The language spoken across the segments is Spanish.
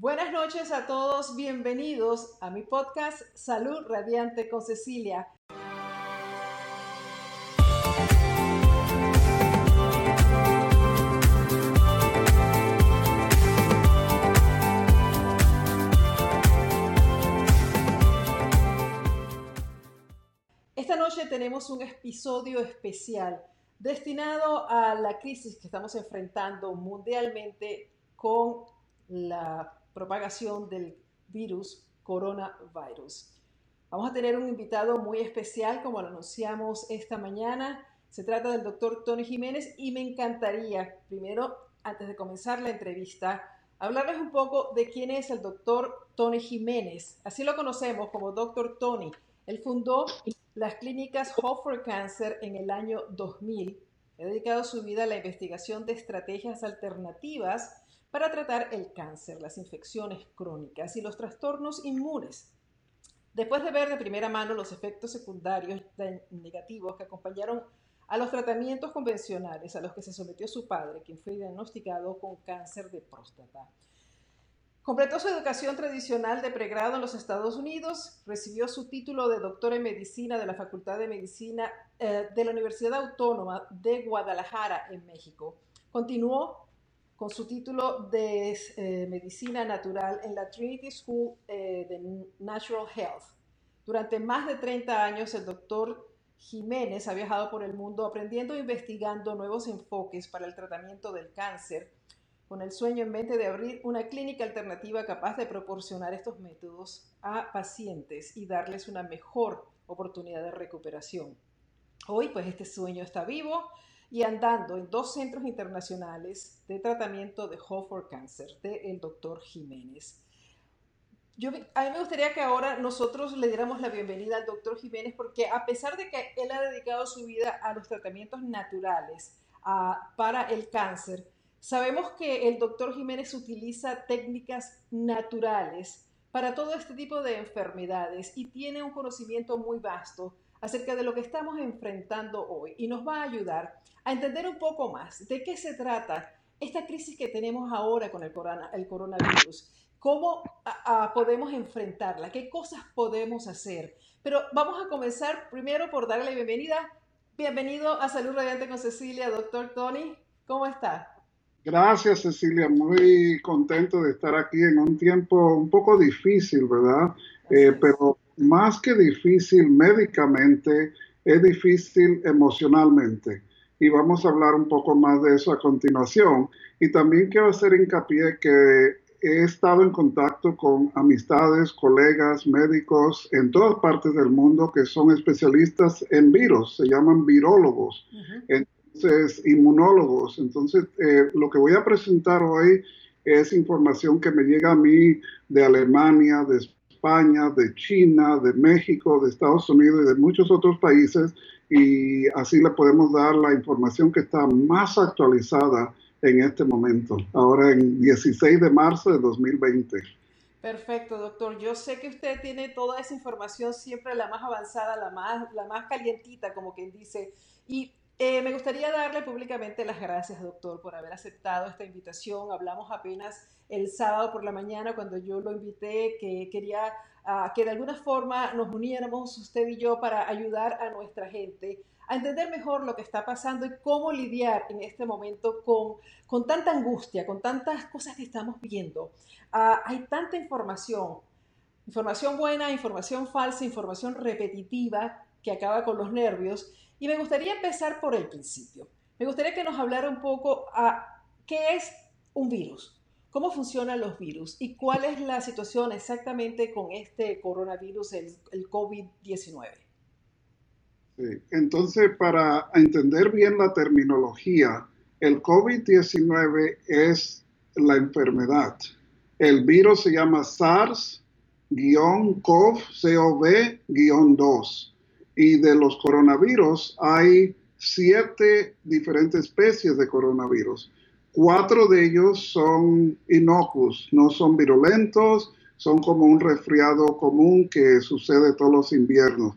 Buenas noches a todos, bienvenidos a mi podcast Salud Radiante con Cecilia. Esta noche tenemos un episodio especial destinado a la crisis que estamos enfrentando mundialmente con la propagación del virus coronavirus. Vamos a tener un invitado muy especial, como lo anunciamos esta mañana. Se trata del doctor Tony Jiménez y me encantaría, primero, antes de comenzar la entrevista, hablarles un poco de quién es el doctor Tony Jiménez. Así lo conocemos como doctor Tony. Él fundó las clínicas Hope for Cancer en el año 2000. Ha dedicado su vida a la investigación de estrategias alternativas para tratar el cáncer, las infecciones crónicas y los trastornos inmunes. Después de ver de primera mano los efectos secundarios negativos que acompañaron a los tratamientos convencionales a los que se sometió su padre, quien fue diagnosticado con cáncer de próstata. Completó su educación tradicional de pregrado en los Estados Unidos, recibió su título de doctor en medicina de la Facultad de Medicina eh, de la Universidad Autónoma de Guadalajara en México. Continuó con su título de eh, Medicina Natural en la Trinity School eh, de Natural Health. Durante más de 30 años, el doctor Jiménez ha viajado por el mundo aprendiendo e investigando nuevos enfoques para el tratamiento del cáncer, con el sueño en mente de abrir una clínica alternativa capaz de proporcionar estos métodos a pacientes y darles una mejor oportunidad de recuperación. Hoy, pues este sueño está vivo y andando en dos centros internacionales de tratamiento de Hope for Cancer del doctor Jiménez. Yo, a mí me gustaría que ahora nosotros le diéramos la bienvenida al doctor Jiménez porque a pesar de que él ha dedicado su vida a los tratamientos naturales para el cáncer, sabemos que el doctor Jiménez utiliza técnicas naturales para todo este tipo de enfermedades y tiene un conocimiento muy vasto acerca de lo que estamos enfrentando hoy y nos va a ayudar a entender un poco más de qué se trata esta crisis que tenemos ahora con el, el coronavirus, cómo podemos enfrentarla, qué cosas podemos hacer. Pero vamos a comenzar primero por darle la bienvenida. Bienvenido a Salud Radiante con Cecilia, doctor Tony. ¿Cómo está? Gracias, Cecilia. Muy contento de estar aquí en un tiempo un poco difícil, ¿verdad? Eh, pero más que difícil médicamente, es difícil emocionalmente. Y vamos a hablar un poco más de eso a continuación. Y también quiero hacer hincapié que he estado en contacto con amistades, colegas, médicos en todas partes del mundo que son especialistas en virus, se llaman virólogos, entonces inmunólogos. Entonces, eh, lo que voy a presentar hoy es información que me llega a mí de Alemania, de España, de China, de México, de Estados Unidos y de muchos otros países y así le podemos dar la información que está más actualizada en este momento, ahora en 16 de marzo de 2020. Perfecto, doctor. Yo sé que usted tiene toda esa información siempre la más avanzada, la más, la más calientita, como quien dice. Y eh, me gustaría darle públicamente las gracias, doctor, por haber aceptado esta invitación. Hablamos apenas el sábado por la mañana cuando yo lo invité, que quería uh, que de alguna forma nos uniéramos usted y yo para ayudar a nuestra gente a entender mejor lo que está pasando y cómo lidiar en este momento con, con tanta angustia, con tantas cosas que estamos viendo. Uh, hay tanta información, información buena, información falsa, información repetitiva que acaba con los nervios y me gustaría empezar por el principio. Me gustaría que nos hablara un poco a qué es un virus, cómo funcionan los virus y cuál es la situación exactamente con este coronavirus, el, el COVID-19. Sí. Entonces, para entender bien la terminología, el COVID-19 es la enfermedad. El virus se llama SARS-CoV-2 y de los coronavirus hay siete diferentes especies de coronavirus. Cuatro de ellos son inocuos, no son virulentos, son como un resfriado común que sucede todos los inviernos.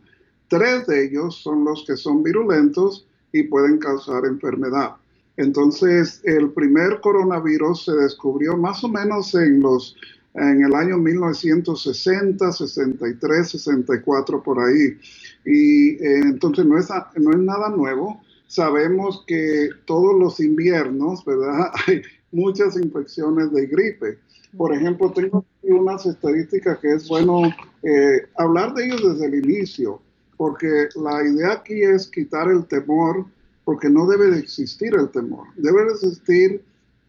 Tres de ellos son los que son virulentos y pueden causar enfermedad. Entonces, el primer coronavirus se descubrió más o menos en los en el año 1960, 63, 64 por ahí. Y eh, entonces no es, no es nada nuevo. Sabemos que todos los inviernos, ¿verdad? Hay muchas infecciones de gripe. Por ejemplo, tengo unas estadísticas que es bueno eh, hablar de ellos desde el inicio, porque la idea aquí es quitar el temor, porque no debe de existir el temor, debe de existir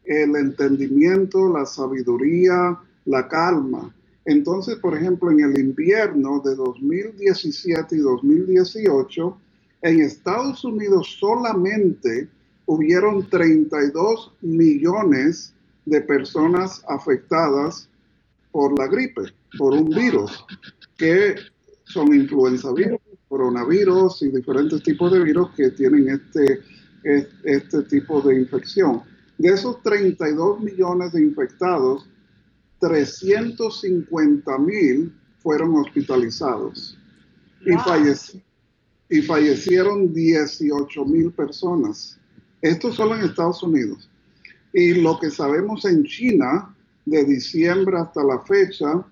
el entendimiento, la sabiduría, la calma. Entonces, por ejemplo, en el invierno de 2017 y 2018, en Estados Unidos solamente hubieron 32 millones de personas afectadas por la gripe, por un virus, que son influenza virus, coronavirus y diferentes tipos de virus que tienen este, este tipo de infección. De esos 32 millones de infectados, 350 mil fueron hospitalizados y, y fallecieron 18 mil personas. Esto solo en Estados Unidos. Y lo que sabemos en China, de diciembre hasta la fecha,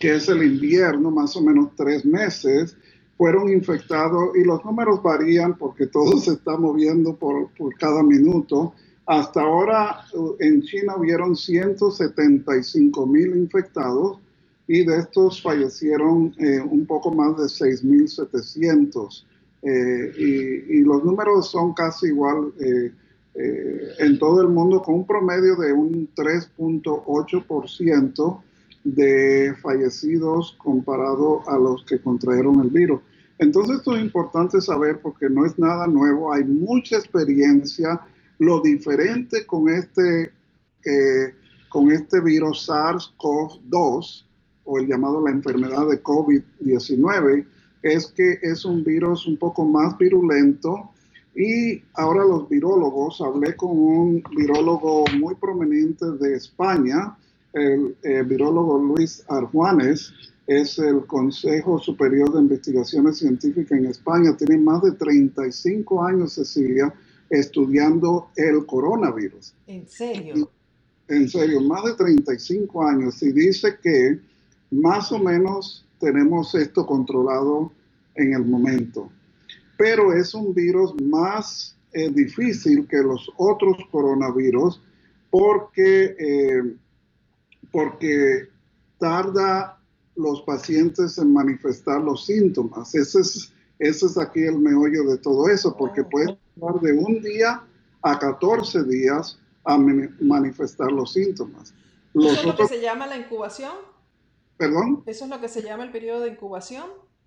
que es el invierno, más o menos tres meses, fueron infectados y los números varían porque todo se está moviendo por, por cada minuto, hasta ahora en China hubieron 175 mil infectados y de estos fallecieron eh, un poco más de 6.700. Eh, y, y, los números son casi igual eh, eh, en todo el mundo con un promedio de un 3.8% de fallecidos comparado a los que contrajeron el virus. Entonces esto es importante saber porque no es nada nuevo, hay mucha experiencia lo diferente con este, eh, con este virus SARS-CoV-2, o el llamado la enfermedad de COVID-19, es que es un virus un poco más virulento. Y ahora los virólogos, hablé con un virólogo muy prominente de España, el, el eh, virólogo Luis Arjuanes, es el Consejo Superior de Investigaciones Científicas en España, tiene más de 35 años, Cecilia, estudiando el coronavirus. ¿En serio? En serio, más de 35 años y dice que más o menos tenemos esto controlado en el momento. Pero es un virus más eh, difícil que los otros coronavirus porque, eh, porque tarda los pacientes en manifestar los síntomas. Ese es, ese es aquí el meollo de todo eso, porque oh. De un día a 14 días a manifestar los síntomas. ¿Eso es lo que se llama la incubación? ¿Perdón? ¿Eso es lo que se llama el periodo de incubación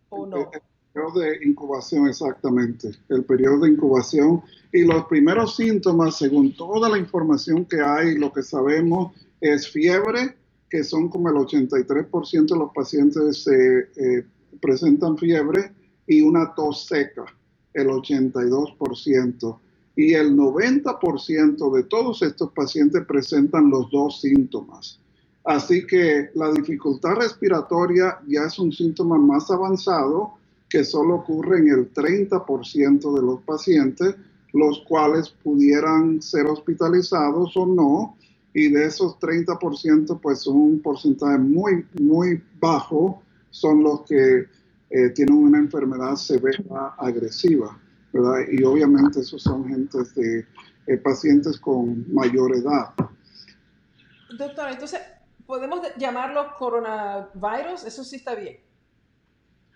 o no? El, periodo de incubación, exactamente. El periodo de incubación. Y los primeros síntomas, según toda la información que hay, lo que sabemos, es fiebre, que son como el 83% de los pacientes se eh, presentan fiebre, y una tos seca el 82%. Y el 90% de todos estos pacientes presentan los dos síntomas. Así que la dificultad respiratoria ya es un síntoma más avanzado que solo ocurre en el 30% de los pacientes, los cuales pudieran ser hospitalizados o no. Y de esos 30%, pues un porcentaje muy, muy bajo son los que eh, tienen una enfermedad severa agresiva, ¿verdad? Y obviamente esos son gentes de eh, pacientes con mayor edad. Doctor, entonces, ¿podemos llamarlo coronavirus? Eso sí está bien.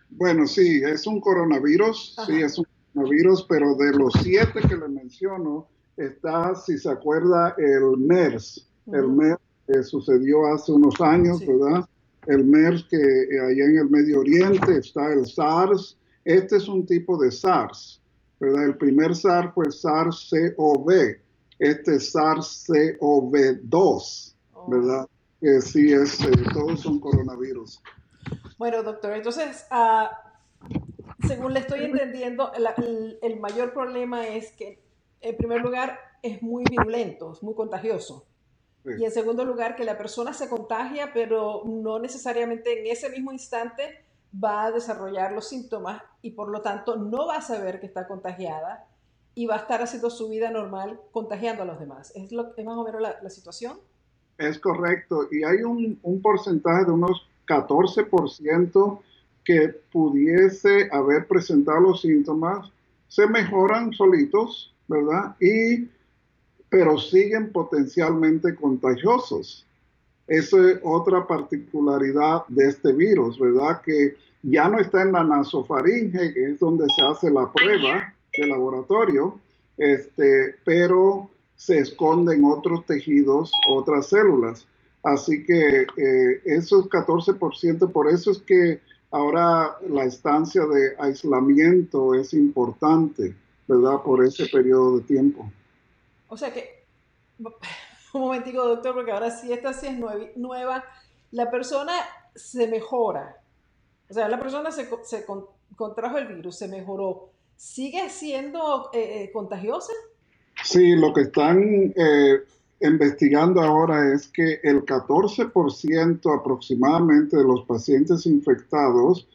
Bueno, sí, es un coronavirus, sí, es un coronavirus, pero de los siete que le menciono, está, si se acuerda, el MERS, el MERS que sucedió hace unos años, ¿verdad? El MERS que eh, allá en el Medio Oriente está el SARS. Este es un tipo de SARS, ¿verdad? El primer SARS fue SARS-CoV. Este es SARS-CoV-2, ¿verdad? Que sí es, eh, todos son coronavirus. Bueno, doctor, entonces, ah, según le estoy entendiendo, el mayor problema es que, en primer lugar, es muy virulento, es muy contagioso. Y en segundo lugar, que la persona se contagia, pero no necesariamente en ese mismo instante va a desarrollar los síntomas y por lo tanto no va a saber que está contagiada y va a estar haciendo su vida normal contagiando a los demás. ¿Es, lo, es más o menos la, situación? Es correcto. Y hay un, un porcentaje de unos 14% que pudiese haber presentado los síntomas, se mejoran solitos, ¿verdad? Y, pero siguen potencialmente contagiosos. Esa es otra particularidad de este virus, ¿verdad? Que ya no está en la nasofaringe, que es donde se hace la prueba de laboratorio, este, pero se esconde en otros tejidos, otras células. Así que eh, esos 14%, por eso es que ahora la estancia de aislamiento es importante, ¿verdad? Por ese periodo de tiempo. O sea que, un momentico, doctor, porque ahora sí, esta sí es nueva. La persona se mejora. O sea, la persona se, contrajo el virus, se mejoró. ¿Sigue siendo eh, eh, contagiosa? Sí, lo que están eh, investigando ahora es que el 14% aproximadamente de los pacientes infectados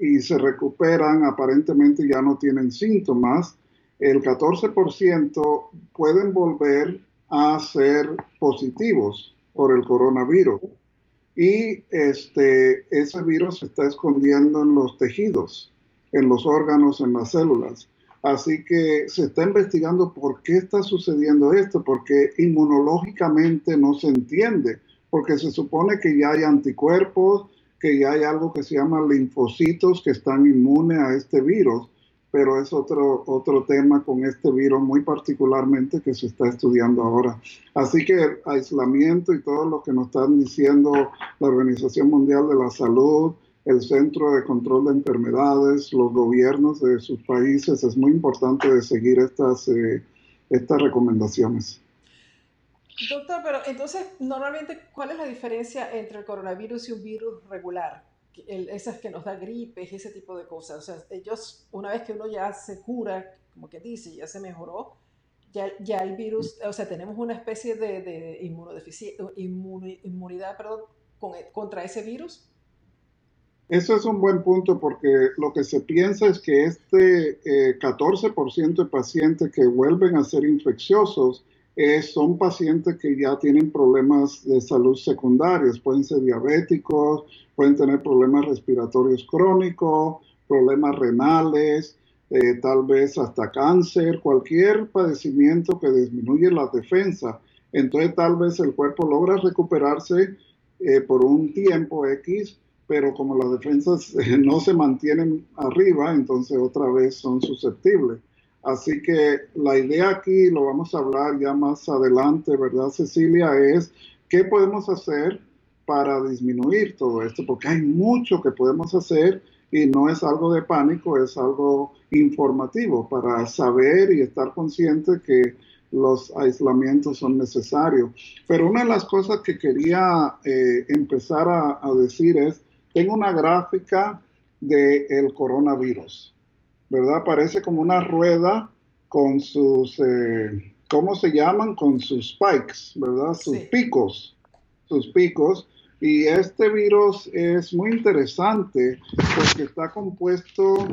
y se recuperan, aparentemente ya no tienen síntomas, el 14% pueden volver a ser positivos por el coronavirus. Y este, ese virus se está escondiendo en los tejidos, en los órganos, en las células. Así que se está investigando por qué está sucediendo esto, porque inmunológicamente no se entiende, porque se supone que ya hay anticuerpos, que ya hay algo que se llama linfocitos que están inmunes a este virus pero es otro, otro tema con este virus muy particularmente que se está estudiando ahora. Así que aislamiento y todo lo que nos están diciendo la Organización Mundial de la Salud, el Centro de Control de Enfermedades, los gobiernos de sus países, es muy importante de seguir estas, eh, estas recomendaciones. Doctor, pero entonces, normalmente, ¿cuál es la diferencia entre el coronavirus y un virus regular? Esas que nos da gripes, ese tipo de cosas. O sea, ellos, una vez que uno ya se cura, como que dice, ya se mejoró, ya, ya el virus, o sea, tenemos una especie de, de inmunidad perdón, contra ese virus. Eso es un buen punto porque lo que se piensa es que este 14% eh, de pacientes que vuelven a ser infecciosos eh, son pacientes que ya tienen problemas de salud secundarios, pueden ser diabéticos, pueden tener problemas respiratorios crónicos, problemas renales, eh, tal vez hasta cáncer, cualquier padecimiento que disminuye la defensa. Entonces tal vez el cuerpo logra recuperarse eh, por un tiempo X, pero como las defensas no se mantienen arriba, entonces otra vez son susceptibles. Así que la idea aquí, lo vamos a hablar ya más adelante, ¿verdad, Cecilia? Es qué podemos hacer para disminuir todo esto, porque hay mucho que podemos hacer y no es algo de pánico, es algo informativo para saber y estar consciente que los aislamientos son necesarios. Pero una de las cosas que quería eh, empezar a, a, decir es, tengo una gráfica del coronavirus. ¿Verdad? Parece como una rueda con sus, eh, ¿cómo se llaman? Con sus spikes, ¿verdad? Sus picos, sus picos. Y este virus es muy interesante porque está compuesto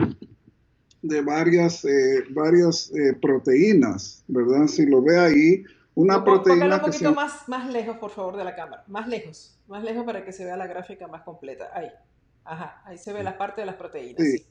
de varias, eh, varias eh, proteínas, ¿verdad? Si lo ve ahí, una proteína... un poquito más, más lejos, por favor, de la cámara. Más lejos, más lejos para que se vea la gráfica más completa. Ahí. Ajá, ahí se ve la parte de las proteínas. sí.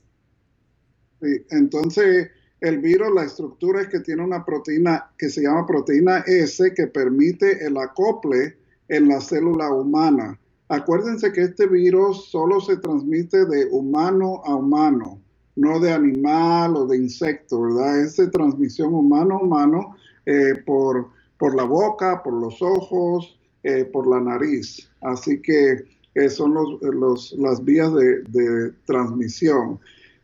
Entonces, el virus, la estructura es que tiene una proteína que se llama proteína S que permite el acople en la célula humana. Acuérdense que este virus solo se transmite de humano a humano, no de animal o de insecto, ¿verdad? Es de transmisión humano a humano eh, por, por la boca, por los ojos, eh, por la nariz. Así que eh, son los, las vías de, de transmisión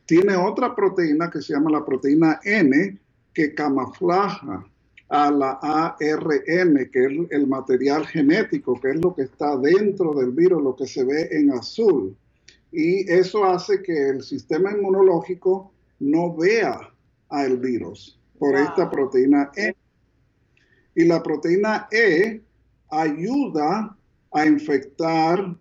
tiene otra proteína que se llama la proteína N que camuflaja a la ARN, que es el material genético, que es lo que está dentro del virus, lo que se ve en azul. Y eso hace que el sistema inmunológico no vea al virus por esta proteína E. Y la proteína E ayuda a infectar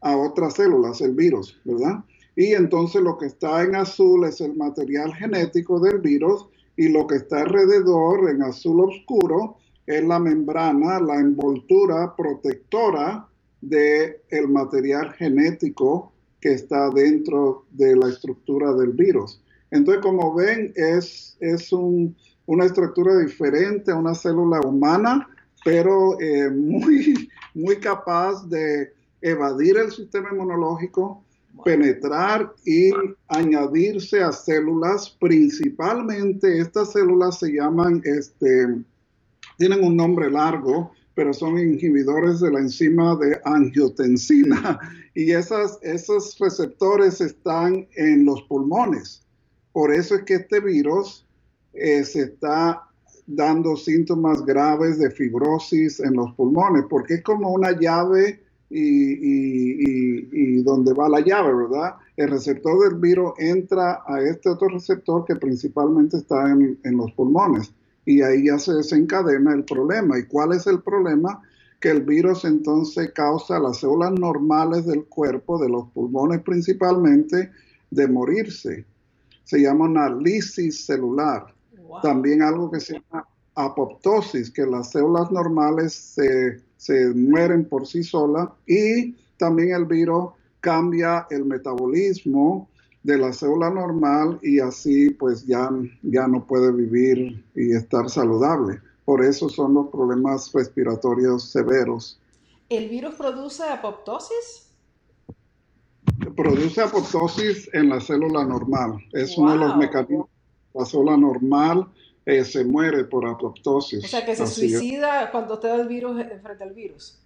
a otras células, el virus, ¿verdad? Y entonces lo que está en azul es el material genético del virus y lo que está alrededor en azul oscuro es la membrana, la envoltura protectora del el material genético que está dentro de la estructura del virus. Entonces, como ven, es, es una estructura diferente a una célula humana, pero eh, muy, muy capaz de evadir el sistema inmunológico, penetrar y añadirse a células. Principalmente estas células se llaman, este, tienen un nombre largo, pero son inhibidores de la enzima de angiotensina y esas, esos receptores están en los pulmones. Por eso es que este virus eh, se está dando síntomas graves de fibrosis en los pulmones, porque es como una llave y, donde va la llave, ¿verdad? El receptor del virus entra a este otro receptor que principalmente está en, en los pulmones y ahí ya se desencadena el problema. ¿Y cuál es el problema? Que el virus entonces causa a las células normales del cuerpo, de los pulmones principalmente, de morirse. Se llama una lisis celular. También algo que se llama apoptosis, que las células normales se, se mueren por sí solas y también el virus cambia el metabolismo de la célula normal y así pues ya, ya no puede vivir y estar saludable. Por eso son los problemas respiratorios severos. ¿El virus produce apoptosis? Produce apoptosis en la célula normal. Es uno de los mecanismos. La célula normal eh, se muere por apoptosis. O sea, que se suicida cuando te da el virus frente al virus.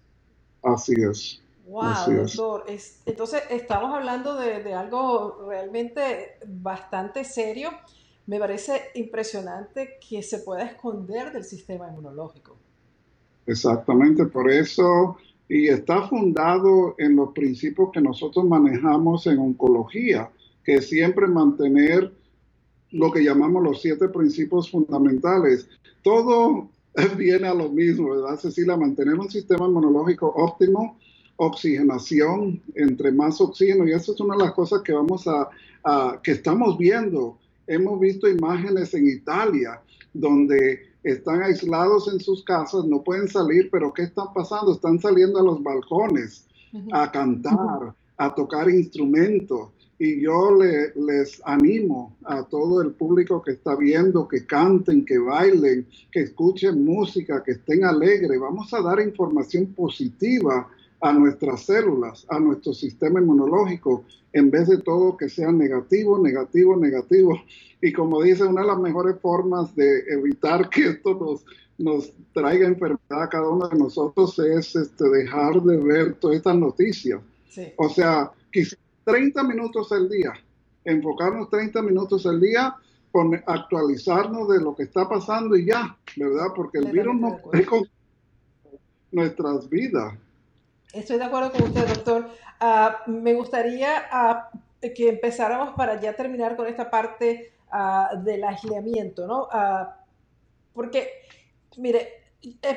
Así es. Wow, doctor. entonces, estamos hablando de, algo realmente bastante serio. Me parece impresionante que se pueda esconder del sistema inmunológico. Exactamente, por eso, y está fundado en los principios que nosotros manejamos en oncología, que siempre mantener lo que llamamos los siete principios fundamentales. Todo viene a lo mismo, ¿verdad, Cecilia? Mantener un sistema inmunológico óptimo, oxigenación, entre más oxígeno, y eso es una de las cosas que vamos a, que estamos viendo. Hemos visto imágenes en Italia donde están aislados en sus casas, no pueden salir, pero ¿qué está pasando? Están saliendo a los balcones a cantar, a tocar instrumentos. Y yo les animo a todo el público que está viendo que canten, que bailen, que escuchen música, que estén alegres. Vamos a dar información positiva a nuestras células, a nuestro sistema inmunológico, en vez de todo que sea negativo, negativo, negativo. Y como dice, una de las mejores formas de evitar que esto nos, nos traiga enfermedad a cada uno de nosotros es este, dejar de ver todas estas noticias. O sea, quizás 30 minutos al día, enfocarnos 30 minutos al día, actualizarnos de lo que está pasando y ya, ¿verdad? Porque el virus no puede con nuestras vidas. Estoy de acuerdo con usted, doctor. Ah, me gustaría ah, que empezáramos para ya terminar con esta parte uh, del aislamiento, ¿no? porque, mire,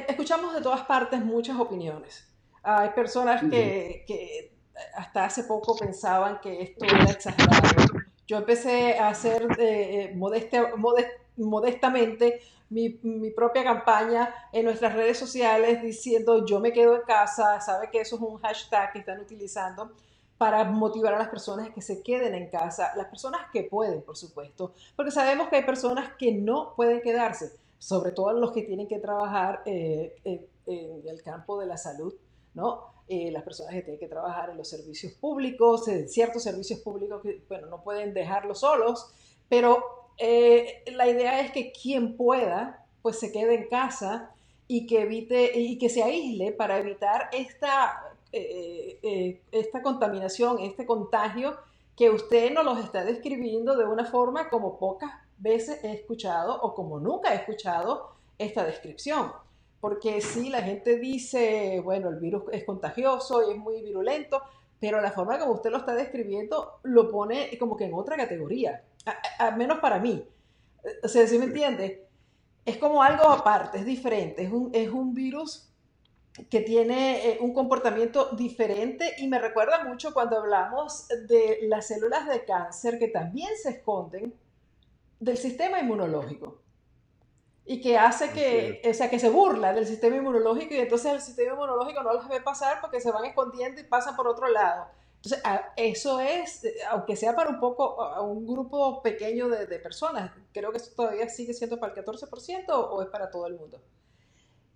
escuchamos de todas partes muchas opiniones. hay personas que, que, hasta hace poco pensaban que esto era exagerado. Yo empecé a hacer eh, modestamente mi, mi, propia campaña en nuestras redes sociales diciendo yo me quedo en casa, sabe que eso es un hashtag que están utilizando para motivar a las personas que se queden en casa, las personas que pueden, por supuesto, porque sabemos que hay personas que no pueden quedarse, sobre todo los que tienen que trabajar eh, en, el campo de la salud, ¿no? Eh, las personas que tienen que trabajar en los servicios públicos, en ciertos servicios públicos que, bueno, no pueden dejarlos solos, pero eh, la idea es que quien pueda, pues se quede en casa y que evite y que se aísle para evitar esta, eh, eh, esta contaminación, este contagio que usted nos los está describiendo de una forma como pocas veces he escuchado o como nunca he escuchado esta descripción. Porque si la gente dice, bueno, el virus es contagioso y es muy virulento, pero la forma como usted lo está describiendo lo pone como que en otra categoría al menos para mí. O sea, ¿sí me entiende? Es como algo aparte, es diferente, es un, es un virus que tiene eh, un comportamiento diferente y me recuerda mucho cuando hablamos de las células de cáncer que también se esconden del sistema inmunológico. Y que hace que, o sea, que se burla del sistema inmunológico y entonces el sistema inmunológico no los ve pasar porque se van escondiendo y pasan por otro lado. Entonces, eso es, aunque sea para un poco, a un grupo pequeño de, de personas, creo que eso todavía sigue siendo para el 14% o es para todo el mundo.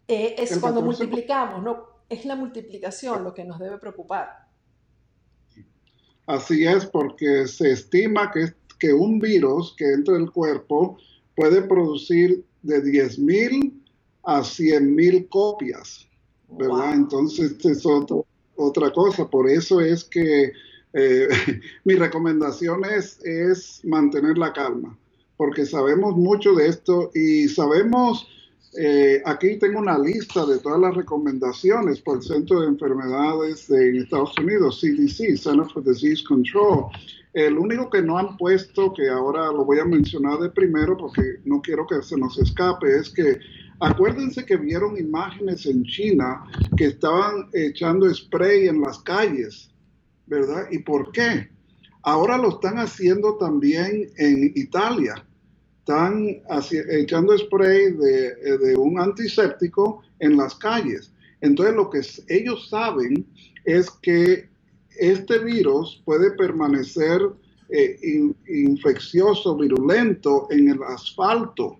Eh, es cuando multiplicamos, ¿no? Es la multiplicación lo que nos debe preocupar. Así es, porque se estima que, que un virus que entra en el cuerpo puede producir de 10.000 a 100.000 copias, ¿verdad? Entonces, es otra cosa. Por eso es que eh, mi recomendación es, es mantener la calma, porque sabemos mucho de esto y sabemos eh, aquí tengo una lista de todas las recomendaciones por el Centro de Enfermedades de Estados Unidos, CDC, Center for Disease Control. El único que no han puesto, que ahora lo voy a mencionar de primero porque no quiero que se nos escape, es que acuérdense que vieron imágenes en China que estaban echando spray en las calles, ¿verdad? ¿Y por qué? Ahora lo están haciendo también en Italia están echando spray de, de, un antiséptico en las calles. Entonces lo que ellos saben es que este virus puede permanecer eh, infeccioso, virulento en el asfalto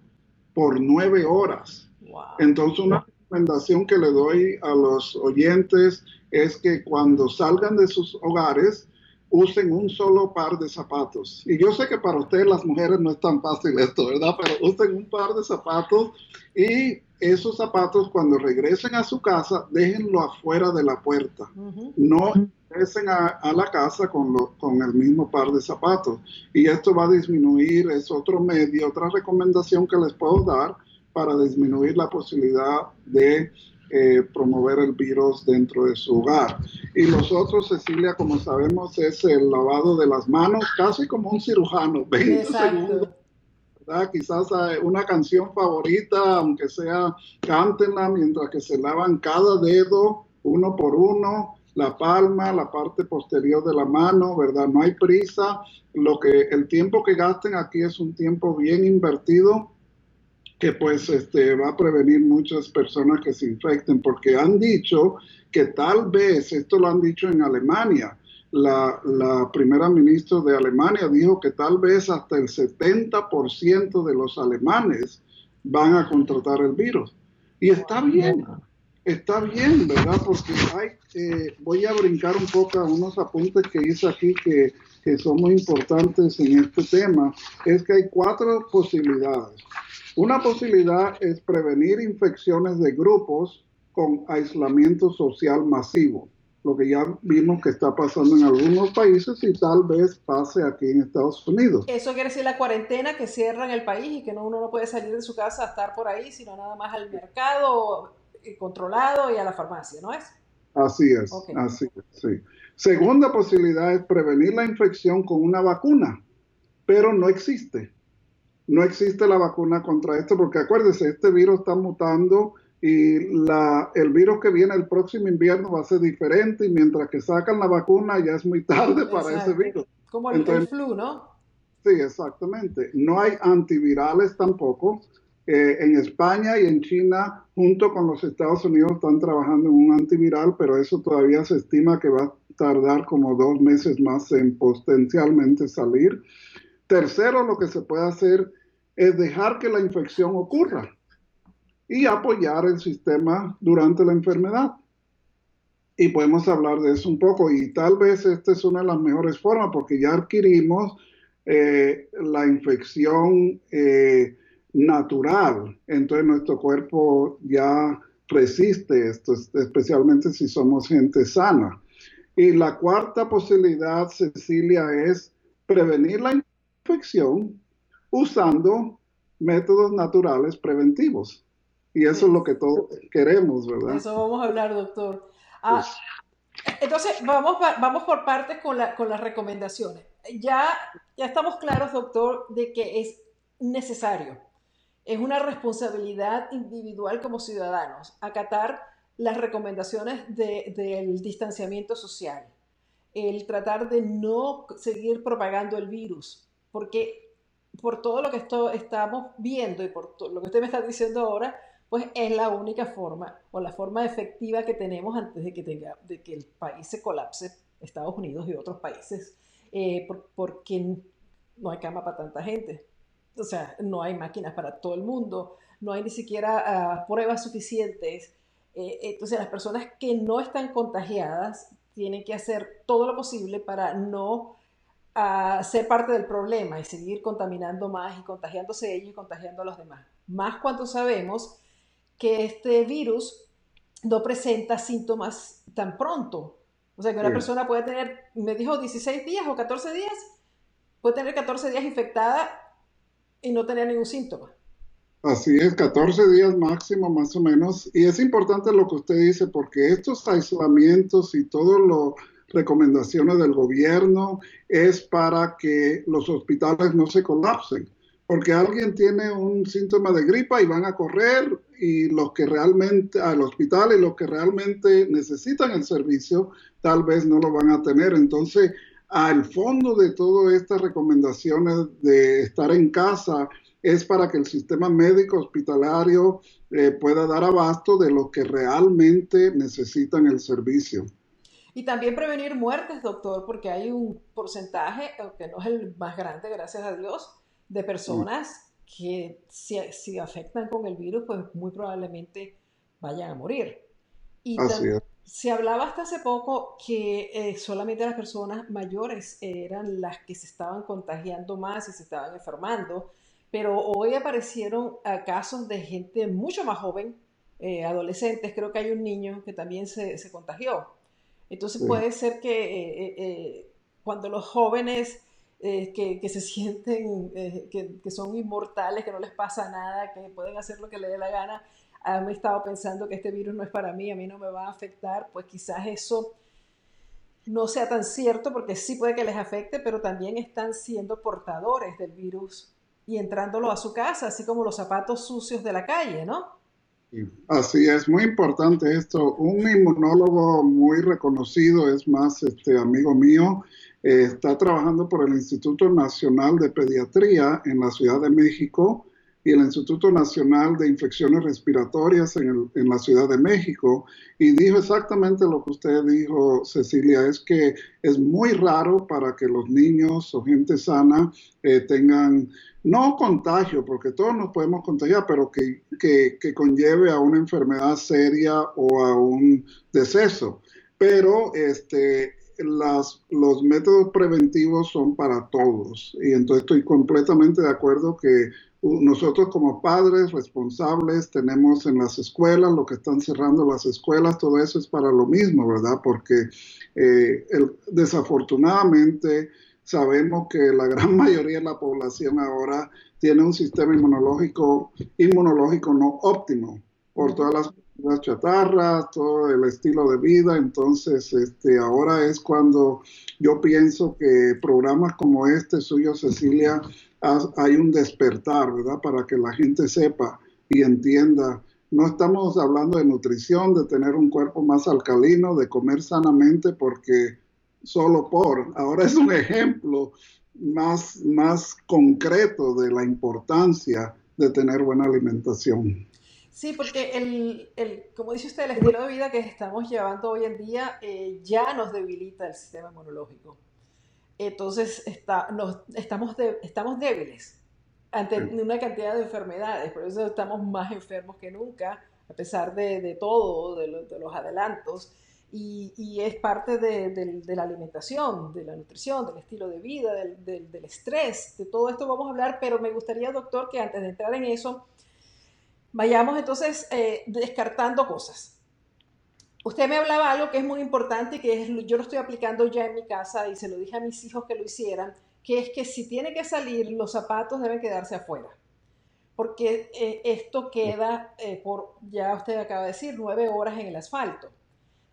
por nueve horas. Entonces una recomendación que le doy a los oyentes es que cuando salgan de sus hogares, usen un solo par de zapatos. Y yo sé que para ustedes las mujeres no es tan fácil esto, ¿verdad? Pero usen un par de zapatos y esos zapatos cuando regresen a su casa, déjenlo afuera de la puerta. No regresen a, la casa con, con el mismo par de zapatos. Y esto va a disminuir, es otro medio, otra recomendación que les puedo dar para disminuir la posibilidad de eh, promover el virus dentro de su hogar. Y los otros, Cecilia, como sabemos, es el lavado de las manos, casi como un cirujano, 20 segundos. Quizás eh, una canción favorita, aunque sea cántenla mientras que se lavan cada dedo uno por uno, la palma, la parte posterior de la mano, ¿verdad? No hay prisa. Lo que el tiempo que gasten aquí es un tiempo bien invertido que pues este, va a prevenir muchas personas que se infecten, porque han dicho que tal vez, esto lo han dicho en Alemania, la, la primera ministra de Alemania dijo que tal vez hasta el 70% de los alemanes van a contratar el virus. Y está bien, está bien, ¿verdad? Porque hay, eh, voy a brincar un poco a unos apuntes que hice aquí que, que son muy importantes en este tema. Es que hay cuatro posibilidades. Una posibilidad es prevenir infecciones de grupos con aislamiento social masivo, lo que ya vimos que está pasando en algunos países y tal vez pase aquí en Estados Unidos. Eso quiere decir la cuarentena que cierra en el país y que no, uno no puede salir de su casa a estar por ahí, sino nada más al mercado eh, controlado y a la farmacia, ¿no es? Así es, así es, sí. Segunda posibilidad es prevenir la infección con una vacuna, pero no existe no existe la vacuna contra esto, porque acuérdese, este virus está mutando y la, el virus que viene el próximo invierno va a ser diferente y mientras que sacan la vacuna ya es muy tarde para ese virus. Como el, el, flu, ¿no? Sí, exactamente. No hay antivirales tampoco. Eh, en España y en China, junto con los Estados Unidos, están trabajando en un antiviral, pero eso todavía se estima que va a tardar como dos meses más en potencialmente salir. Tercero, lo que se puede hacer es dejar que la infección ocurra y apoyar el sistema durante la enfermedad. Y podemos hablar de eso un poco y tal vez esta es una de las mejores formas porque ya adquirimos eh, la infección eh, natural, entonces nuestro cuerpo ya resiste esto, especialmente si somos gente sana. Y la cuarta posibilidad, Cecilia, es prevenir la infección usando métodos naturales preventivos. Y eso es lo que todos queremos, ¿verdad? Eso vamos a hablar, doctor. Ah, entonces, vamos, vamos por partes con, la, con las recomendaciones. Ya, ya estamos claros, doctor, de que es necesario, es una responsabilidad individual como ciudadanos acatar las recomendaciones del distanciamiento social, el tratar de no seguir propagando el virus, porque por todo lo que esto, estamos viendo y por lo que usted me está diciendo ahora, pues es la única forma o la forma efectiva que tenemos antes de que, tenga, de que el país se colapse, Estados Unidos y otros países, eh, porque no hay cama para tanta gente. O sea, no hay máquinas para todo el mundo, no hay ni siquiera ah, pruebas suficientes. Eh, entonces, las personas que no están contagiadas tienen que hacer todo lo posible para no ah, ser parte del problema y seguir contaminando más y contagiándose ellos y contagiando a los demás. Más cuando sabemos que este virus no presenta síntomas tan pronto. O sea, que una persona puede tener, me dijo 16 días o 14 días, puede tener 14 días infectada y no tener ningún síntoma. Así es, 14 días máximo más o menos. Y es importante lo que usted dice porque estos aislamientos y todas las recomendaciones del gobierno es para que los hospitales no se colapsen porque alguien tiene un síntoma de gripa y van a correr y los que realmente al hospital y los que realmente necesitan el servicio tal vez no lo van a tener. Entonces, al fondo de todas estas recomendaciones de estar en casa es para que el sistema médico hospitalario eh, pueda dar abasto de los que realmente necesitan el servicio. Y también prevenir muertes, doctor, porque hay un porcentaje, que no es el más grande, gracias a Dios, de personas que si, afectan con el virus, pues muy probablemente vayan a morir. Y se hablaba hasta hace poco que eh, solamente las personas mayores eran las que se estaban contagiando más y se estaban enfermando, pero hoy aparecieron casos de gente mucho más joven, eh, adolescentes, creo que hay un niño que también se, contagió. Entonces puede ser que eh, cuando los jóvenes eh, que, se sienten, eh, que, son inmortales, que no les pasa nada, que pueden hacer lo que les dé la gana, han estado pensando que este virus no es para mí, a mí no me va a afectar, pues quizás eso no sea tan cierto porque sí puede que les afecte, pero también están siendo portadores del virus y entrándolo a su casa, así como los zapatos sucios de la calle, ¿no? Así es, muy importante esto. Un inmunólogo muy reconocido, es más, este amigo mío, eh, está trabajando por el Instituto Nacional de Pediatría en la Ciudad de México y el Instituto Nacional de Infecciones Respiratorias en, la Ciudad de México y dijo exactamente lo que usted dijo, Cecilia, es que es muy raro para que los niños o gente sana eh, tengan, no contagio, porque todos nos podemos contagiar, pero que, que conlleve a una enfermedad seria o a un deceso. Pero este, las, los métodos preventivos son para todos. Y entonces estoy completamente de acuerdo que nosotros como padres responsables tenemos en las escuelas, lo que están cerrando las escuelas, todo eso es para lo mismo, ¿verdad? Porque eh, desafortunadamente sabemos que la gran mayoría de la población ahora tiene un sistema inmunológico, inmunológico no óptimo por todas las las chatarras, todo el estilo de vida. Entonces, este, ahora es cuando yo pienso que programas como este suyo, Cecilia, hay un despertar, ¿verdad? Para que la gente sepa y entienda. No estamos hablando de nutrición, de tener un cuerpo más alcalino, de comer sanamente, porque solo por. Ahora es un ejemplo más, más concreto de la importancia de tener buena alimentación. Sí, porque el, el, como dice usted, el estilo de vida que estamos llevando hoy en día eh, ya nos debilita el sistema inmunológico. Entonces está, nos, estamos, estamos débiles ante una cantidad de enfermedades, por eso estamos más enfermos que nunca, a pesar de, de todo, de, de, los adelantos, y, y es parte de, la alimentación, de la nutrición, del estilo de vida, del, del estrés, de todo esto vamos a hablar, pero me gustaría, doctor, que antes de entrar en eso, Vayamos entonces eh, descartando cosas. Usted me hablaba algo que es muy importante y que yo lo estoy aplicando ya en mi casa y se lo dije a mis hijos que lo hicieran, que es que si tiene que salir, los zapatos deben quedarse afuera. Porque eh, esto queda eh, por, ya usted acaba de decir, nueve horas en el asfalto.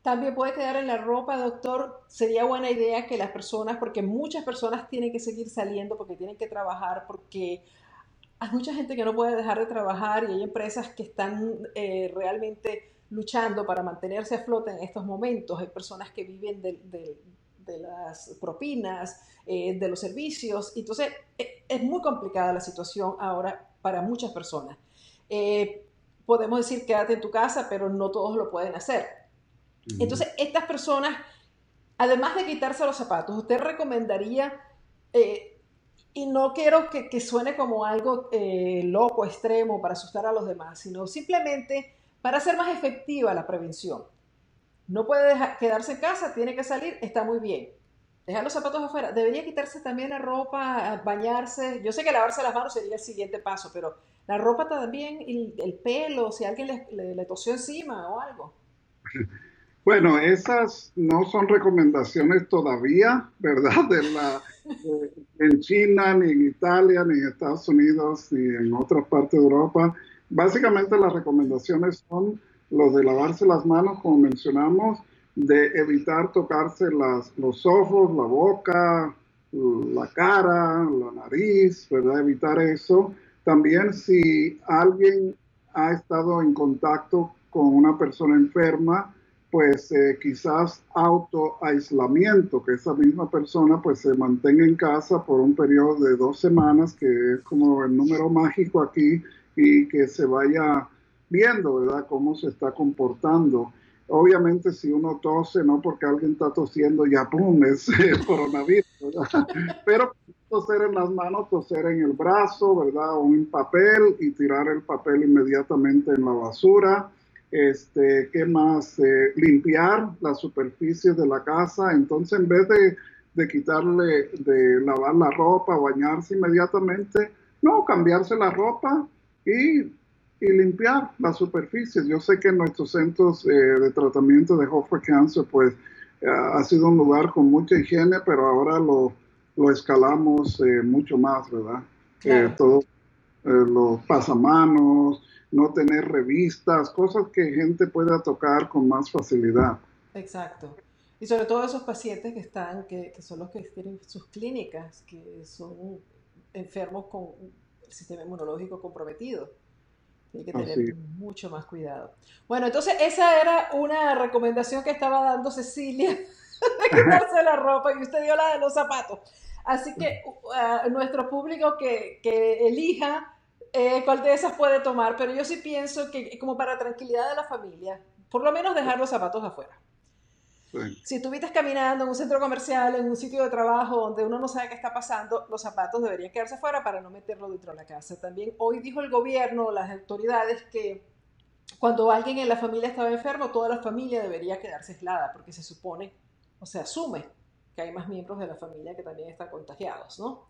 También puede quedar en la ropa, doctor. Sería buena idea que las personas, porque muchas personas tienen que seguir saliendo, porque tienen que trabajar, porque hay mucha gente que no puede dejar de trabajar y hay empresas que están eh, realmente luchando para mantenerse a flote en estos momentos. Hay personas que viven de, de las propinas, eh, de los servicios. Entonces, e, es muy complicada la situación ahora para muchas personas. Eh, podemos decir quédate en tu casa, pero no todos lo pueden hacer. Entonces, estas personas, además de quitarse los zapatos, usted recomendaría, eh, y no quiero que, suene como algo loco, extremo, para asustar a los demás, sino simplemente para hacer más efectiva la prevención. No puede quedarse en casa, tiene que salir, está muy bien. Dejar los zapatos afuera. Debería quitarse también la ropa, bañarse. Yo sé que lavarse las manos sería el siguiente paso, pero la ropa también, y el pelo, si alguien le, tosió encima o algo. Bueno, esas no son recomendaciones todavía, ¿verdad? De la, en China, ni en Italia, ni en Estados Unidos, ni en otras partes de Europa. Básicamente las recomendaciones son los de lavarse las manos, como mencionamos, de evitar tocarse las, los ojos, la boca, la cara, la nariz, ¿verdad? Evitar eso. También si alguien ha estado en contacto con una persona enferma, pues eh, quizás autoaislamiento, que esa misma persona pues se mantenga en casa por un periodo de dos semanas, que es como el número mágico aquí, y que se vaya viendo, ¿verdad?, cómo se está comportando. Obviamente si uno tose, no porque alguien está tosiendo, ya pum, es coronavirus, ¿verdad? Pero toser en las manos, toser en el brazo, ¿verdad? O en papel y tirar el papel inmediatamente en la basura. Este, ¿qué más? Eh, limpiar la superficie de la casa. Entonces, en vez de, de quitarle, de lavar la ropa, bañarse inmediatamente, no, cambiarse la ropa y y limpiar las superficies. Yo sé que en nuestros centros eh, de tratamiento de for Cancer, pues eh, ha sido un lugar con mucha higiene, pero ahora lo, lo escalamos eh, mucho más, ¿verdad? todo los pasamanos, no tener revistas, cosas que gente pueda tocar con más facilidad. Exacto. Y sobre todo esos pacientes que están, que, que son los que tienen sus clínicas, que son enfermos con el sistema inmunológico comprometido. Hay que tener mucho más cuidado. Bueno, entonces esa era una recomendación que estaba dando Cecilia de quitarse la ropa y usted dio la de los zapatos. Así que uh, nuestro público que, que elija eh, cuál de esas puede tomar, pero yo sí pienso que como para tranquilidad de la familia, por lo menos dejar los zapatos afuera. Si estuviste caminando en un centro comercial, en un sitio de trabajo donde uno no sabe qué está pasando, los zapatos deberían quedarse fuera para no meterlo dentro de la casa. También hoy dijo el gobierno, las autoridades, que cuando alguien en la familia estaba enfermo, toda la familia debería quedarse aislada, porque se supone o se asume que hay más miembros de la familia que también están contagiados, ¿no?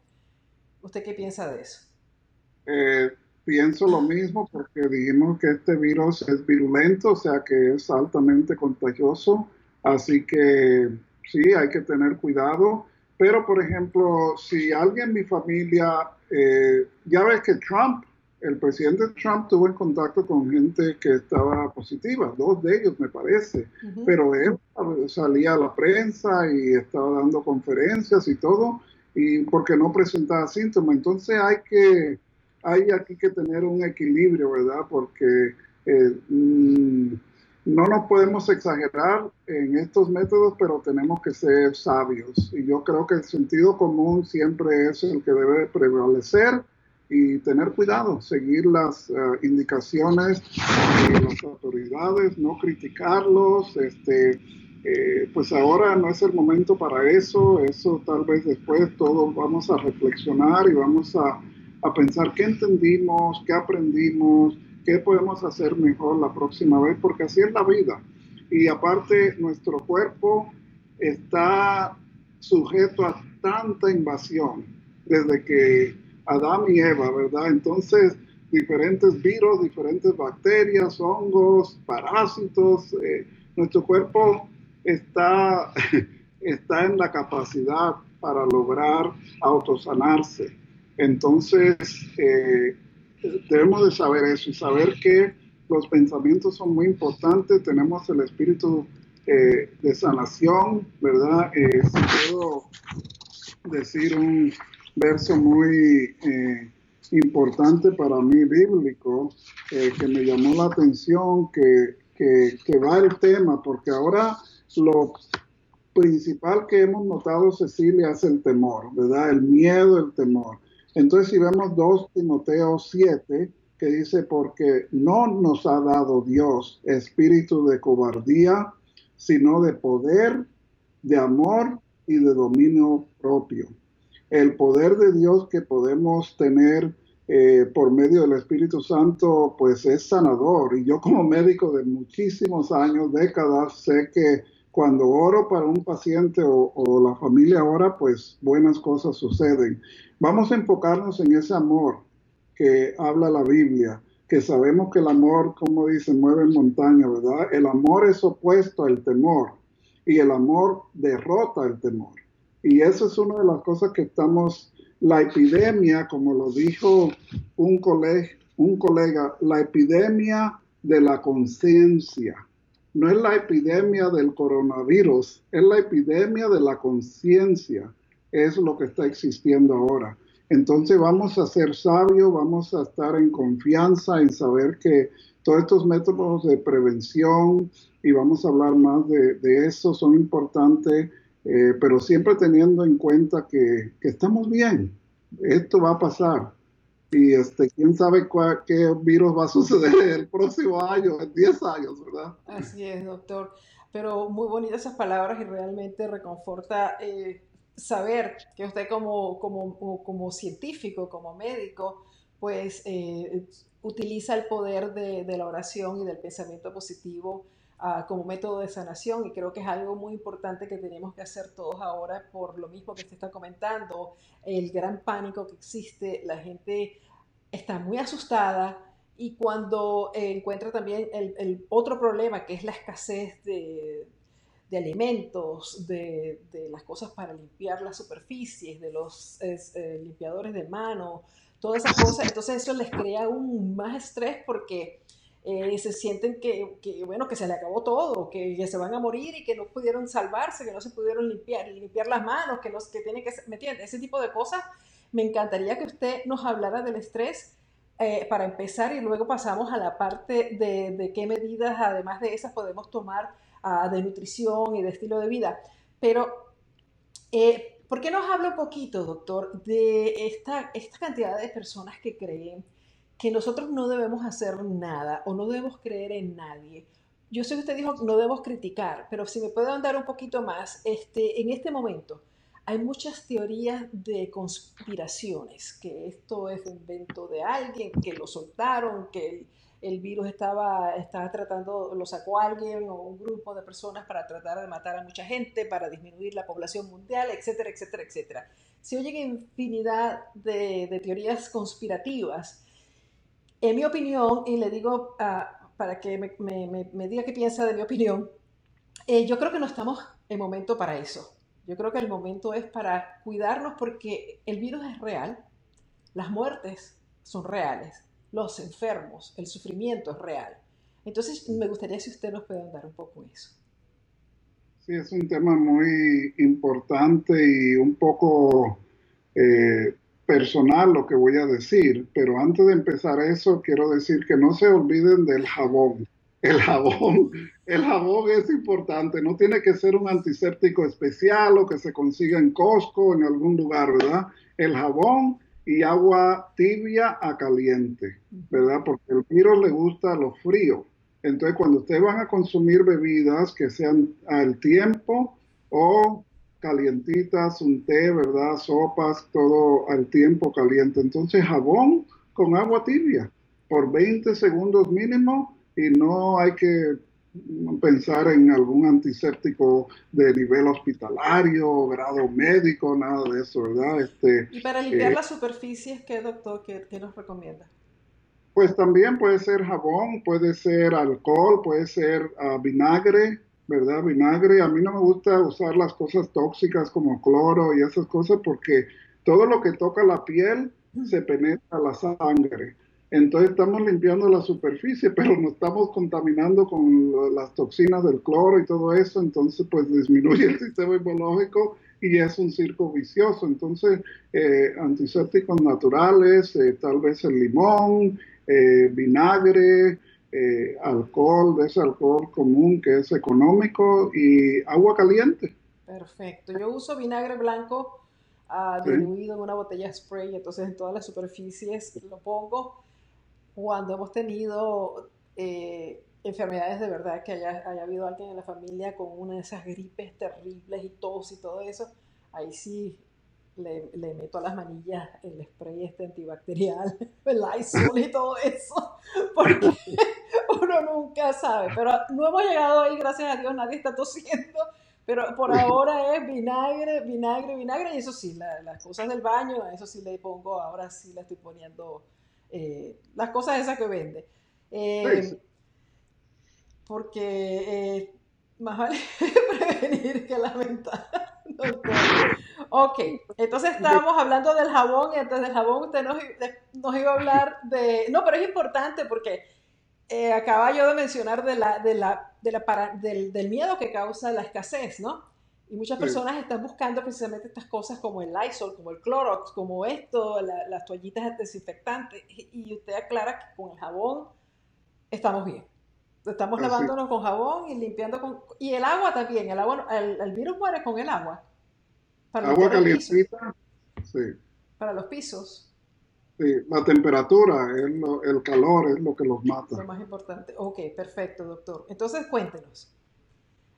¿Usted qué piensa de eso? Eh, pienso lo mismo porque dijimos que este virus es virulento, o sea que es altamente contagioso Así que sí, hay que tener cuidado. Pero, por ejemplo, si alguien en mi familia, eh, ya ves que Trump, el presidente Trump tuvo en contacto con gente que estaba positiva, dos de ellos me parece, pero él salía a la prensa y estaba dando conferencias y todo, y porque no presentaba síntomas. Entonces hay que, hay aquí que tener un equilibrio, ¿verdad? Porque eh, mm, no nos podemos exagerar en estos métodos, pero tenemos que ser sabios. Y yo creo que el sentido común siempre es el que debe prevalecer y tener cuidado, seguir las eh, indicaciones de las autoridades, no criticarlos. Este, eh, pues ahora no es el momento para eso, eso tal vez después todos vamos a reflexionar y vamos a, a pensar qué entendimos, qué aprendimos qué podemos hacer mejor la próxima vez, porque así es la vida. Y aparte, nuestro cuerpo está sujeto a tanta invasión desde que Adán y Eva, ¿verdad? Entonces, diferentes virus, diferentes bacterias, hongos, parásitos, eh, nuestro cuerpo está, está en la capacidad para lograr autosanarse. Entonces, eh, debemos de saber eso y saber que los pensamientos son muy importantes, tenemos el espíritu eh, de sanación, ¿verdad? Eh, puedo decir un verso muy eh, importante para mí bíblico que me llamó la atención, que, que, que, va el tema, porque ahora lo, principal que hemos notado, Cecilia, es el temor, ¿verdad? El miedo, el temor. Entonces, si vemos 2 Timoteo 7, que dice, porque no nos ha dado Dios espíritu de cobardía, sino de poder, de amor y de dominio propio. El poder de Dios que podemos tener eh, por medio del Espíritu Santo, pues es sanador. Y yo como médico de muchísimos años, décadas, sé que cuando oro para un paciente o, la familia ora, pues buenas cosas suceden. Vamos a enfocarnos en ese amor que habla la Biblia, que sabemos que el amor, como dice, mueve montaña, ¿verdad? El amor es opuesto al temor y el amor derrota el temor. Y eso es una de las cosas que estamos, la epidemia, como lo dijo un, colega, un colega, la epidemia de la conciencia no es la epidemia del coronavirus, es la epidemia de la conciencia, es lo que está existiendo ahora. Entonces vamos a ser sabios, vamos a estar en confianza, en saber que todos estos métodos de prevención, y vamos a hablar más de, eso, son importantes, eh, pero siempre teniendo en cuenta que, que estamos bien, esto va a pasar y este, quién sabe qué virus va a suceder el próximo año, en 10 años, ¿verdad? Así es, doctor. Pero muy bonitas esas palabras y realmente reconforta eh, saber que usted como, como, como, científico, como médico, pues eh, utiliza el poder de, de, la oración y del pensamiento positivo uh, como método de sanación y creo que es algo muy importante que tenemos que hacer todos ahora por lo mismo que se está comentando, el gran pánico que existe, la gente está muy asustada y cuando encuentra también el, otro problema, que es la escasez de, alimentos, de, las cosas para limpiar las superficies, de los eh, limpiadores de mano, todas esas cosas, entonces eso les crea un más estrés porque eh, se sienten que, bueno, que se le acabó todo, que, se van a morir y que no pudieron salvarse, que no se pudieron limpiar, limpiar las manos, que, los, que tienen que, ¿me entiendes? Ese tipo de cosas me encantaría que usted nos hablara del estrés eh, para empezar y luego pasamos a la parte de, qué medidas, además de esas, podemos tomar ah, de nutrición y de estilo de vida. Pero, eh, ¿por qué nos habla un poquito, doctor, de esta, esta cantidad de personas que creen que nosotros no debemos hacer nada o no debemos creer en nadie? Yo sé que usted dijo no debemos criticar, pero si me puede andar un poquito más, este, en este momento, hay muchas teorías de conspiraciones, que esto es invento de alguien, que lo soltaron, que el, virus estaba, estaba tratando, lo sacó alguien o un grupo de personas para tratar de matar a mucha gente, para disminuir la población mundial, etcétera, etcétera, etcétera. Se oyen infinidad de, teorías conspirativas. En mi opinión, y le digo ah, para que me, diga qué piensa de mi opinión, eh, yo creo que no estamos en momento para eso yo creo que el momento es para cuidarnos porque el virus es real, las muertes son reales, los enfermos, el sufrimiento es real. Entonces, me gustaría si usted nos puede dar un poco eso. Sí, es un tema muy importante y un poco eh, personal lo que voy a decir, pero antes de empezar eso, quiero decir que no se olviden del jabón el jabón, el jabón es importante, no tiene que ser un antiséptico especial o que se consiga en Costco en algún lugar, ¿verdad? El jabón y agua tibia a caliente, ¿verdad? Porque el virus le gusta lo frío. Entonces, cuando ustedes van a consumir bebidas que sean al tiempo o calientitas, un té, ¿verdad? Sopas, todo al tiempo caliente. Entonces, jabón con agua tibia por 20 segundos mínimo y no hay que pensar en algún antiséptico de nivel hospitalario, grado médico, nada de eso, ¿verdad? Este, y para limpiar eh, las superficies, ¿qué doctor, qué, nos recomienda? Pues también puede ser jabón, puede ser alcohol, puede ser ah, vinagre, ¿verdad? Vinagre. A mí no me gusta usar las cosas tóxicas como cloro y esas cosas porque todo lo que toca la piel se penetra la sangre. Entonces estamos limpiando la superficie, pero nos estamos contaminando con las toxinas del cloro y todo eso, entonces pues disminuye el sistema inmunológico y es un circo vicioso. Entonces, eh, antisépticos naturales, eh, tal vez el limón, eh, vinagre, alcohol, de ese alcohol común que es económico y agua caliente. Perfecto. Yo uso vinagre blanco uh, diluido en una botella spray, entonces en todas las superficies lo pongo. Cuando hemos tenido eh, enfermedades de verdad, que haya, haya habido alguien en la familia con una de esas gripes terribles y tos y todo eso, ahí sí le, le, meto a las manillas el spray este antibacterial, el Lysol y todo eso, porque uno nunca sabe. Pero no hemos llegado ahí, gracias a Dios, nadie está tosiendo. Pero por ahora es vinagre, vinagre, vinagre. Y eso sí, las cosas del baño, eso sí le pongo, ahora sí le estoy poniendo eh, las cosas esas que vende. Eh, porque eh, más vale prevenir que lamentar. Ok, entonces estábamos hablando del jabón y antes del jabón usted nos, nos iba a hablar de... No, pero es importante porque eh, acaba yo de mencionar de la, de la, de la para, del, del, miedo que causa la escasez, ¿no? Y muchas personas están buscando precisamente estas cosas como el Lysol, como el Clorox, como esto, las toallitas desinfectantes. Y usted aclara que con el jabón estamos bien. Estamos lavándonos con jabón y limpiando con... Y el agua también. El, agua, el, el virus muere con el agua. Para agua calientita. Sí. Para los pisos. La temperatura, el calor es lo que los mata. Lo más importante. Ok, perfecto, doctor. Entonces, cuéntenos.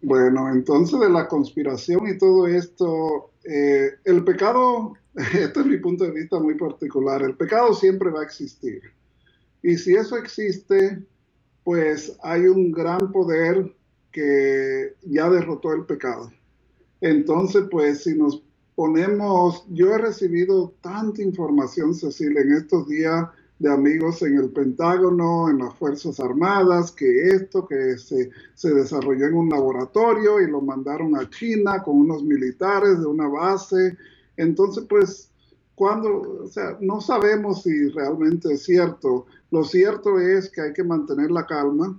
Bueno, entonces de la conspiración y todo esto, eh, el pecado, este es mi punto de vista muy particular, el pecado siempre va a existir. Y si eso existe, pues hay un gran poder que ya derrotó el pecado. Entonces, pues si nos ponemos, yo he recibido tanta información, Cecilia, en estos días de amigos en el Pentágono, en las Fuerzas Armadas, que esto, que se, se desarrolló en un laboratorio y lo mandaron a China con unos militares de una base. Entonces, pues, cuando, o sea, no sabemos si realmente es cierto. Lo cierto es que hay que mantener la calma,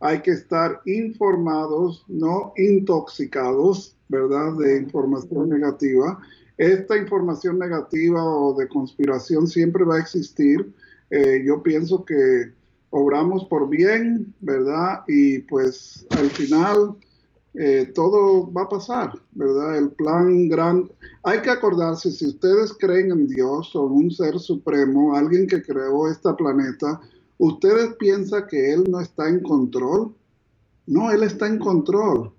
hay que estar informados, no intoxicados, ¿verdad?, de información negativa. Esta información negativa o de conspiración siempre va a existir. Eh, yo pienso que obramos por bien, ¿verdad? Y pues al final eh, todo va a pasar, ¿verdad? El plan grande. Hay que acordarse, si ustedes creen en Dios o en un ser supremo, alguien que creó este planeta, ¿ustedes piensan que Él no está en control? No, Él está en control.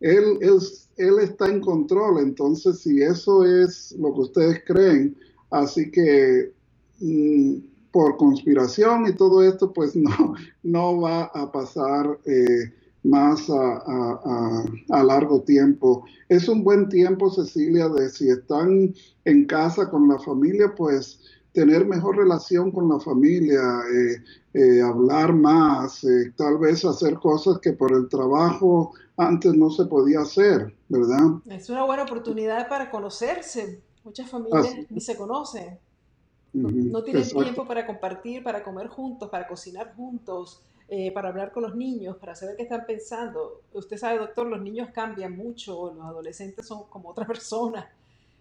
Él, él, él, está en control, entonces si eso es lo que ustedes creen, así que mm, por conspiración y todo esto, pues no, no va a pasar eh, más a, a, a, largo tiempo. Es un buen tiempo, Cecilia, de si están en casa con la familia, pues tener mejor relación con la familia, eh, eh, hablar más, eh, tal vez hacer cosas que por el trabajo antes no se podía hacer, ¿verdad? Es una buena oportunidad para conocerse. Muchas familias ni se conocen. No, tienen tiempo para compartir, para comer juntos, para cocinar juntos, para hablar con los niños, para saber qué están pensando. Usted sabe, doctor, los niños cambian mucho, los adolescentes son como otra persona.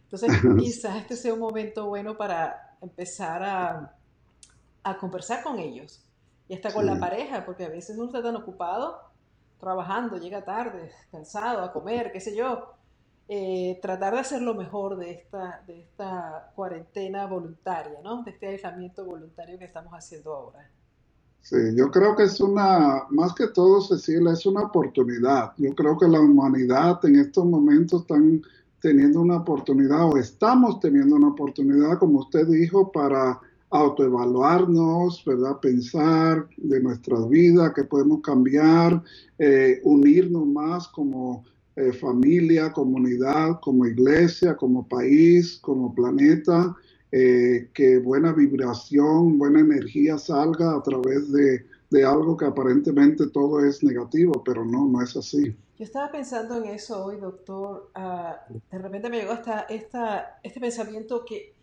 Entonces, quizás este sea un momento bueno para empezar a, a conversar con ellos y hasta con la pareja, porque a veces uno está tan ocupado trabajando, llega tarde, cansado, a comer, qué sé yo. Eh, tratar de hacer lo mejor de esta, de esta cuarentena voluntaria, ¿no? De este aislamiento voluntario que estamos haciendo ahora. Sí, yo creo que es una, más que todo, Cecilia, es una oportunidad. Yo creo que la humanidad en estos momentos están teniendo una oportunidad o estamos teniendo una oportunidad, como usted dijo, para autoevaluarnos, ¿verdad? Pensar de nuestra vida, que podemos cambiar, eh, unirnos más como eh, familia, comunidad, como iglesia, como país, como planeta, eh, que buena vibración, buena energía salga a través de, de algo que aparentemente todo es negativo, pero no, no es así. Yo estaba pensando en eso hoy, doctor. Uh, de repente me llegó esta, esta, este pensamiento que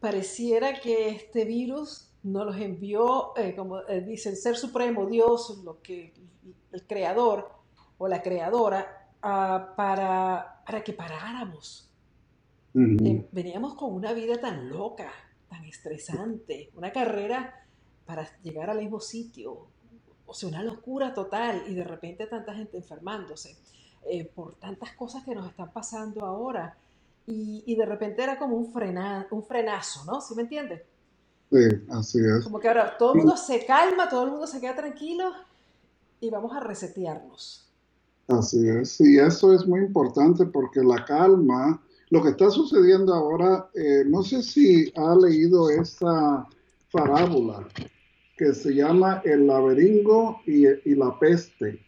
pareciera que este virus nos los envió, eh, como eh, dice el Ser Supremo, Dios, lo que, el creador o la creadora, uh, para, para que paráramos. Eh, veníamos con una vida tan loca, tan estresante, una carrera para llegar al mismo sitio, o sea, una locura total y de repente tanta gente enfermándose. eh, por tantas cosas que nos están pasando ahora. Y, de repente era como un, frena, un frenazo, ¿no? ¿Sí me entiendes? Sí, así es. Como que ahora todo el mundo se calma, todo el mundo se queda tranquilo y vamos a resetearnos. Así es, y eso es muy importante porque la calma, lo que está sucediendo ahora, eh, no sé si ha leído esa parábola que se llama El laberingo y, la peste.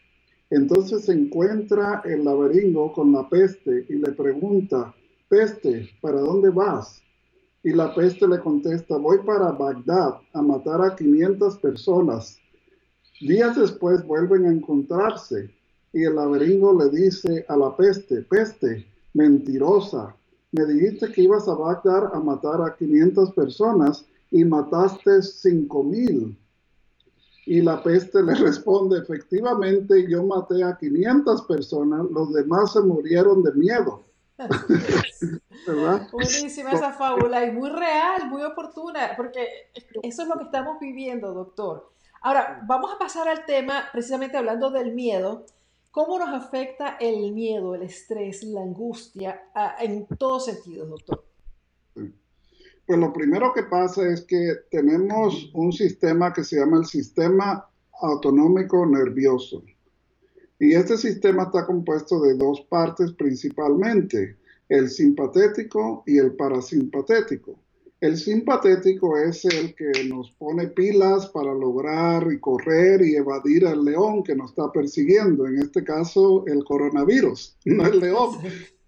Entonces se encuentra el laberingo con la peste y le pregunta, peste, ¿para dónde vas? Y la peste le contesta, voy para Bagdad a matar a 500 personas. Días después vuelven a encontrarse y el laberingo le dice a la peste, peste, mentirosa, me dijiste que ibas a Bagdad a matar a 500 personas y mataste 5000. Y la peste le responde, efectivamente yo maté a 500 personas, los demás se murieron de miedo. Buenísima esa fábula y muy real, muy oportuna, porque eso es lo que estamos viviendo, doctor. Ahora, vamos a pasar al tema, precisamente hablando del miedo. ¿Cómo nos afecta el miedo, el estrés, la angustia en todos sentidos, doctor? Pues lo primero que pasa es que tenemos un sistema que se llama el sistema autonómico nervioso. Y este sistema está compuesto de dos partes principalmente, el simpatético y el parasimpatético. El simpatético es el que nos pone pilas para lograr y correr y evadir al león que nos está persiguiendo, en este caso el coronavirus, no el león.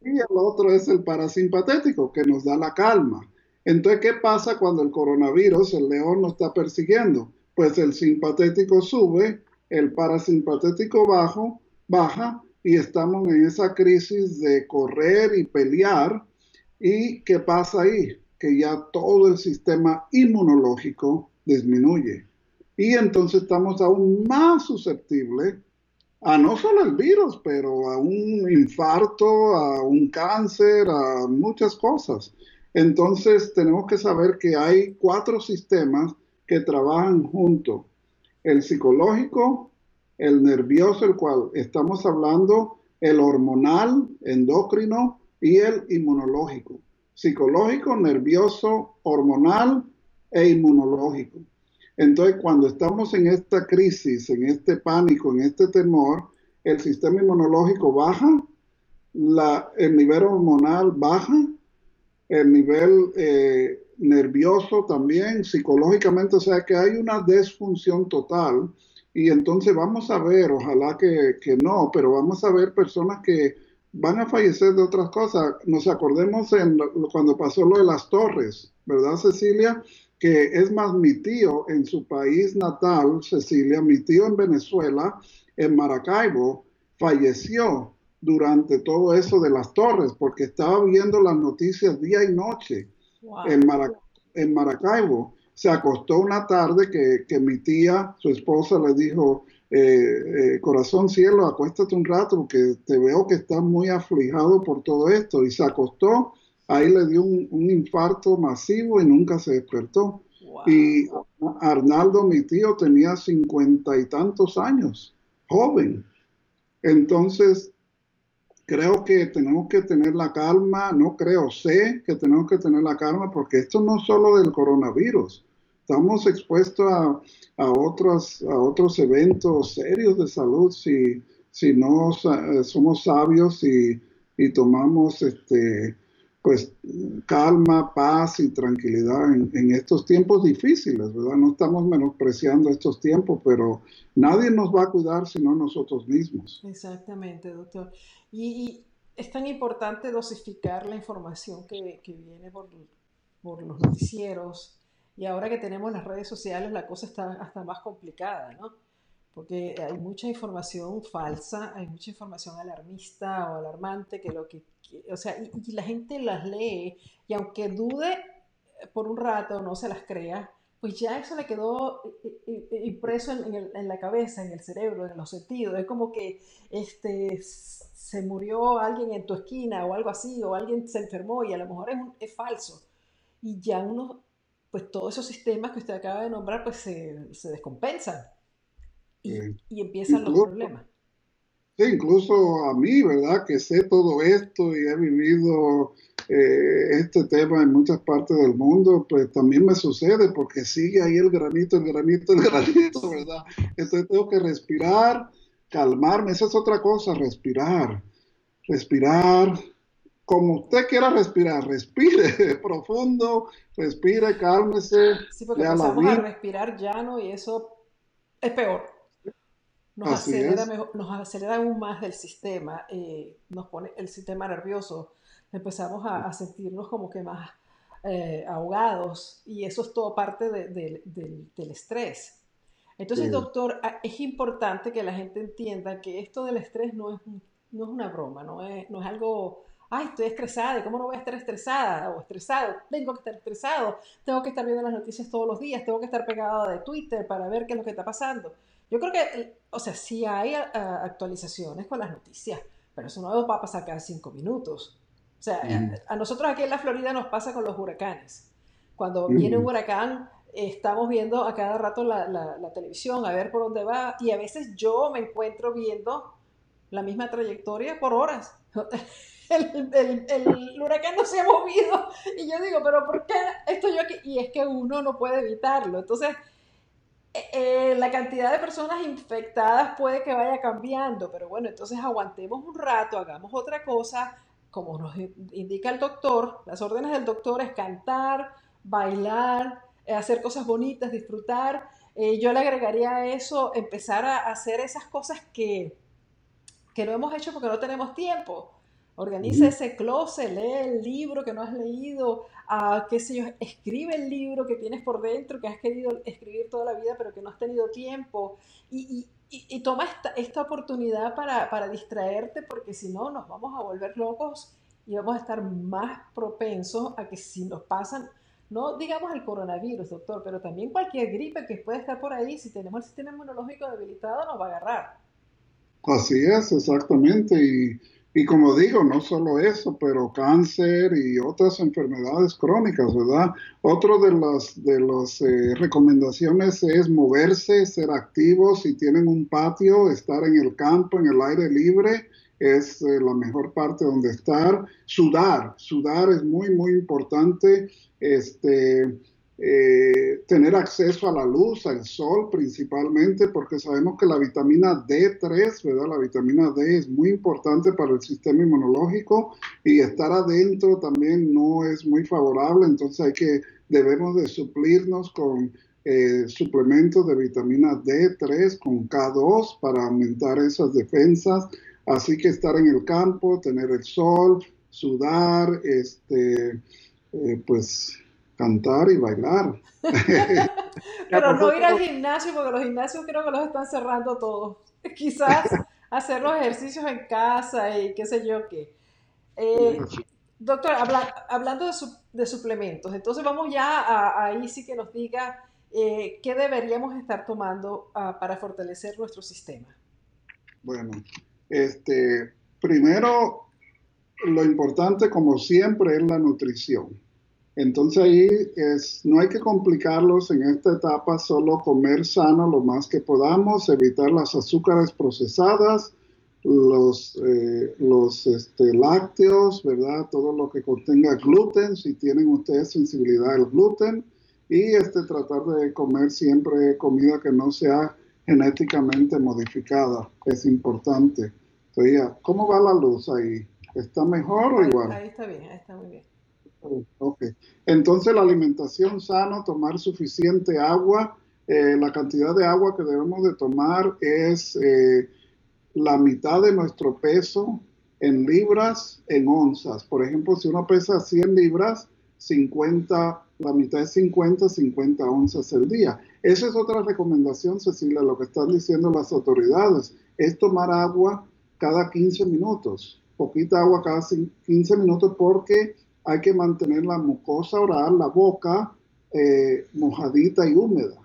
Y el otro es el parasimpatético que nos da la calma. Entonces, ¿qué pasa cuando el coronavirus, el león, nos está persiguiendo? Pues el simpatético sube, el parasimpatético bajo, baja y estamos en esa crisis de correr y pelear. ¿Y qué pasa ahí? Que ya todo el sistema inmunológico disminuye. Y entonces estamos aún más susceptibles a no solo el virus, pero a un infarto, a un cáncer, a muchas cosas. Entonces tenemos que saber que hay cuatro sistemas que trabajan juntos. El psicológico, el nervioso, el cual estamos hablando, el hormonal, endocrino y el inmunológico. Psicológico, nervioso, hormonal e inmunológico. Entonces, cuando estamos en esta crisis, en este pánico, en este temor, el sistema inmunológico baja, la, el nivel hormonal baja, el nivel eh, nervioso también, psicológicamente, o sea que hay una desfunción total y entonces vamos a ver, ojalá que, no, pero vamos a ver personas que van a fallecer de otras cosas. Nos acordemos en cuando pasó lo de las torres, ¿verdad, Cecilia? Que es más mi tío en su país natal, Cecilia, mi tío en Venezuela, en Maracaibo, falleció durante todo eso de las torres, porque estaba viendo las noticias día y noche en, en Maracaibo se acostó una tarde que, mi tía, su esposa, le dijo, eh, eh, corazón cielo, acuéstate un rato porque te veo que estás muy aflijado por todo esto. Y se acostó, ahí le dio un, infarto masivo y nunca se despertó. Y Arnaldo, mi tío, tenía cincuenta y tantos años, joven. Entonces, creo que tenemos que tener la calma, no creo, sé que tenemos que tener la calma porque esto no es solo del coronavirus, estamos expuestos a, a, otros, a otros eventos serios de salud si, si no somos sabios y, y tomamos este, pues calma, paz y tranquilidad en, en, estos tiempos difíciles, ¿verdad? No estamos menospreciando estos tiempos, pero nadie nos va a cuidar sino nosotros mismos. Exactamente, doctor. Y, es tan importante dosificar la información que, que viene por, por, los noticieros. Y ahora que tenemos las redes sociales, la cosa está hasta más complicada, ¿no? Porque hay mucha información falsa, hay mucha información alarmista o alarmante que lo que, o sea, y, la gente las lee y aunque dude por un rato, no se las crea, pues ya eso le quedó impreso en, en, la cabeza, en el cerebro, en los sentidos. Es como que este, se murió alguien en tu esquina o algo así, o alguien se enfermó y a lo mejor es, es falso. Y ya uno, pues todos esos sistemas que usted acaba de nombrar, pues se, se descompensan y, y empiezan los problemas. Sí, incluso a mí, ¿verdad? Que sé todo esto y he vivido eh, este tema en muchas partes del mundo, pues también me sucede porque sigue ahí el granito, el granito, el granito, ¿verdad? Entonces tengo que respirar, calmarme, esa es otra cosa, respirar, respirar, como usted quiera respirar, respire profundo, respire, cálmese. Sí, porque empezamos a respirar llano y eso es peor nos acelera, nos acelera aún más el sistema, eh, nos pone el sistema nervioso, empezamos a, sentirnos como que más eh, ahogados y eso es todo parte del estrés. Entonces, doctor, es importante que la gente entienda que esto del estrés no es, no es una broma, no es, no es algo, ay, estoy estresada, ¿cómo no voy a estar estresada o estresado? Tengo que estar estresado, tengo que estar viendo las noticias todos los días, tengo que estar pegado de Twitter para ver qué es lo que está pasando. Yo creo que, o sea, sí hay actualizaciones con las noticias, pero eso no va a pasar cada cinco minutos. O sea, a, nosotros aquí en la Florida nos pasa con los huracanes. Cuando viene un huracán, estamos viendo a cada rato la, la, televisión, a ver por dónde va, y a veces yo me encuentro viendo la misma trayectoria por horas. El, el, el, huracán no se ha movido. Y yo digo, pero ¿por qué estoy yo aquí? Y es que uno no puede evitarlo. Entonces, eh, la cantidad de personas infectadas puede que vaya cambiando, pero bueno, entonces aguantemos un rato, hagamos otra cosa, como nos indica el doctor, las órdenes del doctor es cantar, bailar, eh, hacer cosas bonitas, disfrutar. Eh, yo le agregaría a eso, empezar a hacer esas cosas que, que no hemos hecho porque no tenemos tiempo. Organiza ese closet, lee el libro que no has leído, uh, qué sé yo, escribe el libro que tienes por dentro, que has querido escribir toda la vida pero que no has tenido tiempo. Y, y, y toma esta, esta oportunidad para, para, distraerte porque si no nos vamos a volver locos y vamos a estar más propensos a que si nos pasan, no digamos el coronavirus, doctor, pero también cualquier gripe que puede estar por ahí, si tenemos el sistema inmunológico debilitado, nos va a agarrar. Así es, exactamente. Y y como digo, no solo eso, pero cáncer y otras enfermedades crónicas, ¿verdad? Otro de las de las eh, recomendaciones es moverse, ser activos. Si tienen un patio, estar en el campo, en el aire libre, es eh, la mejor parte donde estar. Sudar, sudar es muy, muy importante. Este, eh, tener acceso a la luz, al sol principalmente, porque sabemos que la vitamina D3, ¿verdad? La vitamina D es muy importante para el sistema inmunológico y estar adentro también no es muy favorable, entonces hay que, debemos de suplirnos con eh, suplementos de vitamina D3 con K2 para aumentar esas defensas, así que estar en el campo, tener el sol, sudar, este, eh, pues cantar y bailar. Pero no ir al gimnasio, porque los gimnasios creo que los están cerrando todos. Quizás hacer los ejercicios en casa y qué sé yo qué. Eh, doctor, hablando de, suplementos, entonces vamos ya a, ahí sí que nos diga eh, qué deberíamos estar tomando ah, para fortalecer nuestro sistema. Bueno, este, primero, lo importante como siempre es la nutrición. Entonces ahí es, no hay que complicarlos en esta etapa, solo comer sano lo más que podamos, evitar las azúcares procesadas, los, eh, los este, lácteos, ¿verdad? Todo lo que contenga gluten, si tienen ustedes sensibilidad al gluten, y este, tratar de comer siempre comida que no sea genéticamente modificada, es importante. Entonces, ¿cómo va la luz ahí? ¿Está mejor o igual? Ahí está bien, ahí está muy bien. Ok. Entonces la alimentación sana, tomar suficiente agua. Eh, la cantidad de agua que debemos de tomar es eh, la mitad de nuestro peso en libras, en onzas. Por ejemplo, si uno pesa 100 libras, 50, la mitad es 50, 50 onzas el día. Esa es otra recomendación, Cecilia, lo que están diciendo las autoridades, es tomar agua cada 15 minutos, poquita agua cada 15 minutos porque hay que mantener la mucosa oral, la boca, eh, mojadita y húmeda.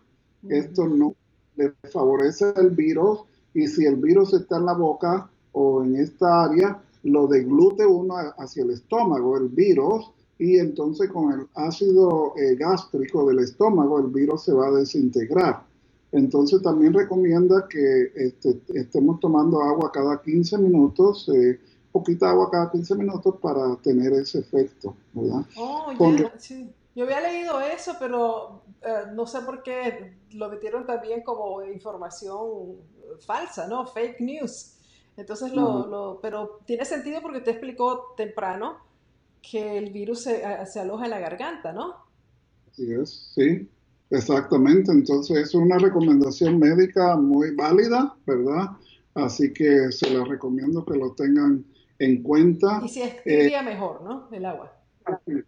Esto no le favorece el virus y si el virus está en la boca o en esta área, lo deglute uno hacia el estómago, el virus, y entonces con el ácido eh, gástrico del estómago el virus se va a desintegrar. Entonces también recomienda que este, estemos tomando agua cada 15 minutos, eh, poquita agua cada 15 minutos para tener ese efecto, ¿verdad? Oh, sí. Yo había leído eso, pero eh, no sé por qué lo metieron también como información falsa, ¿no? Fake news. Entonces, lo, pero tiene sentido porque te explicó temprano que el virus se, se aloja en la garganta, ¿no? Así es, sí. Exactamente, entonces es una recomendación médica muy válida, ¿verdad? Así que se les recomiendo que lo tengan en cuenta. Y si es fría, mejor, ¿no? El agua.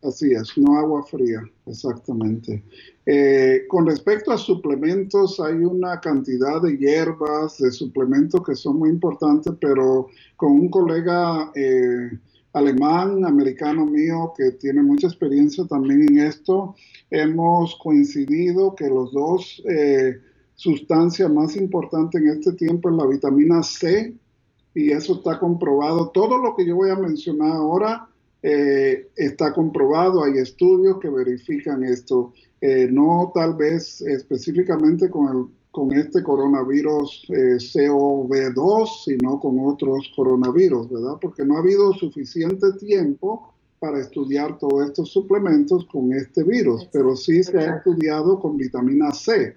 Así es, no agua fría, exactamente. Eh, con respecto a suplementos, hay una cantidad de hierbas, de suplementos que son muy importantes, pero con un colega eh, alemán, americano mío, que tiene mucha experiencia también en esto, hemos coincidido que los dos eh, sustancias más importantes en este tiempo es la vitamina C, y eso está comprobado. Todo lo que yo voy a mencionar ahora eh, está comprobado, hay estudios que verifican esto, eh, no tal vez específicamente con el con este coronavirus eh, COV2, sino con otros coronavirus, ¿verdad? Porque no ha habido suficiente tiempo para estudiar todos estos suplementos con este virus, pero sí se ha estudiado con vitamina C.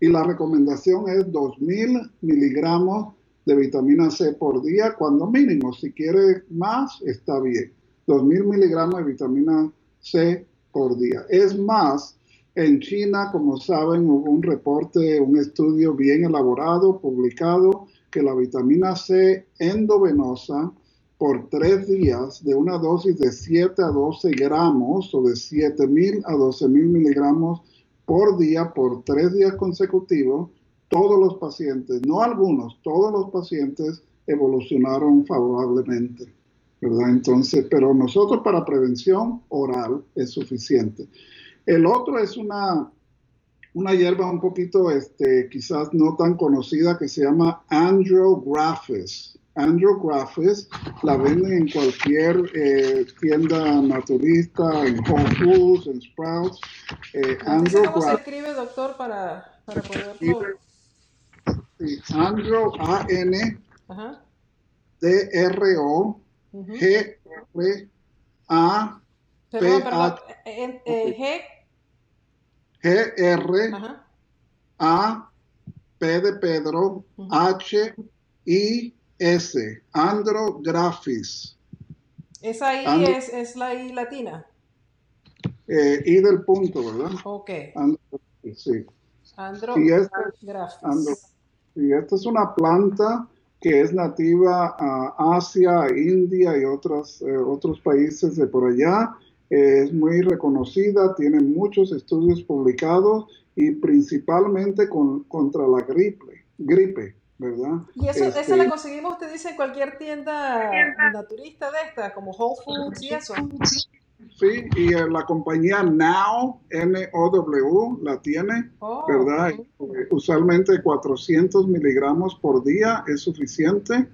Y la recomendación es 2.000 miligramos de vitamina C por día, cuando mínimo. Si quiere más, está bien. 2.000 miligramos de vitamina C por día. Es más, en China, como saben, hubo un reporte, un estudio bien elaborado, publicado, que la vitamina C endovenosa por tres días de una dosis de 7 a 12 gramos o de 7.000 a 12.000 miligramos por día por tres días consecutivos, todos los pacientes, no algunos, todos los pacientes evolucionaron favorablemente. ¿verdad? Entonces, pero nosotros para prevención oral es suficiente. El otro es una, una hierba un poquito, este, quizás no tan conocida, que se llama Andrographis. Andrographis la venden en cualquier eh, tienda naturista, en Whole Foods, en Sprouts. Eh, ¿Cómo se escribe, doctor, para, para poderlo...? Andro, A-N, D-R-O, G-R-A, Perdón, perdón. Eh, G. G, R, A, P de Pedro, H, I, S. Andrographis. Esa I es, es, la I latina. Eh, I del punto, ¿verdad? Ok. Andrographis, sí. Andrographis. Y esta es una planta que es nativa a Asia, India y otros, eh, otros países de por allá es muy reconocida, tiene muchos estudios publicados y principalmente con, contra la gripe, gripe, ¿verdad? Y eso, esa la este, conseguimos, usted dice, en cualquier tienda naturista de esta, como Whole Foods y eso. Sí, y la compañía Now, N-O-W, la tiene, oh, ¿verdad? Usualmente 400 miligramos por día es suficiente.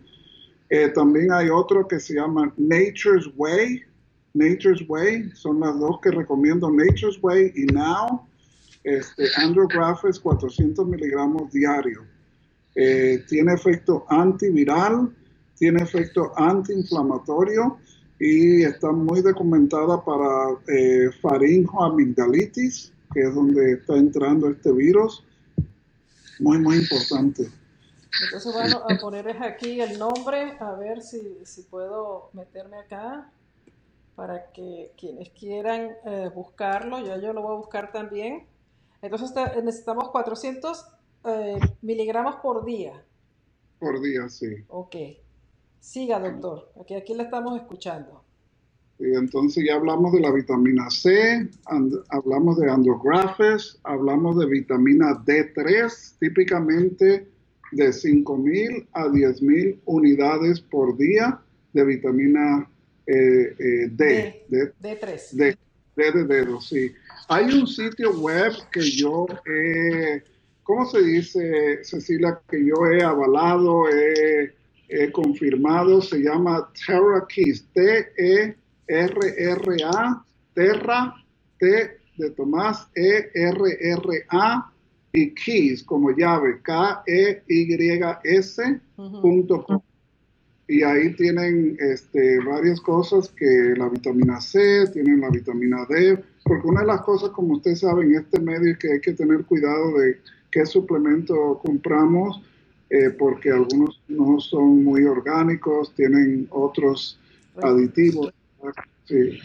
Eh, también hay otro que se llama Nature's Way, Nature's Way, son las dos que recomiendo, Nature's Way y Now, este, es 400 miligramos diario. Eh, tiene efecto antiviral, tiene efecto antiinflamatorio y está muy documentada para eh, faringoamigdalitis, que es donde está entrando este virus. Muy, muy importante. Entonces, bueno, a poner aquí el nombre, a ver si, si puedo meterme acá para que quienes quieran eh, buscarlo, ya yo lo voy a buscar también. Entonces necesitamos 400 eh, miligramos por día. Por día, sí. Ok. Siga, doctor. Aquí, aquí le estamos escuchando. Y entonces ya hablamos de la vitamina C, hablamos de andrografes, hablamos de vitamina D3, típicamente de 5.000 a 10.000 unidades por día de vitamina eh, eh, D, D, D3. D, D de dedo, sí. Hay un sitio web que yo he, ¿cómo se dice, Cecilia? Que yo he avalado, he, confirmado, se llama TerraKeys, T-E-R-R-A, Terra, T de Tomás, E-R-R-A, y keys como llave, K-E-Y-S.com. Y ahí tienen este, varias cosas que la vitamina C, tienen la vitamina D, porque una de las cosas, como ustedes saben, en este medio es que hay que tener cuidado de qué suplemento compramos, eh, porque algunos no son muy orgánicos, tienen otros aditivos sí,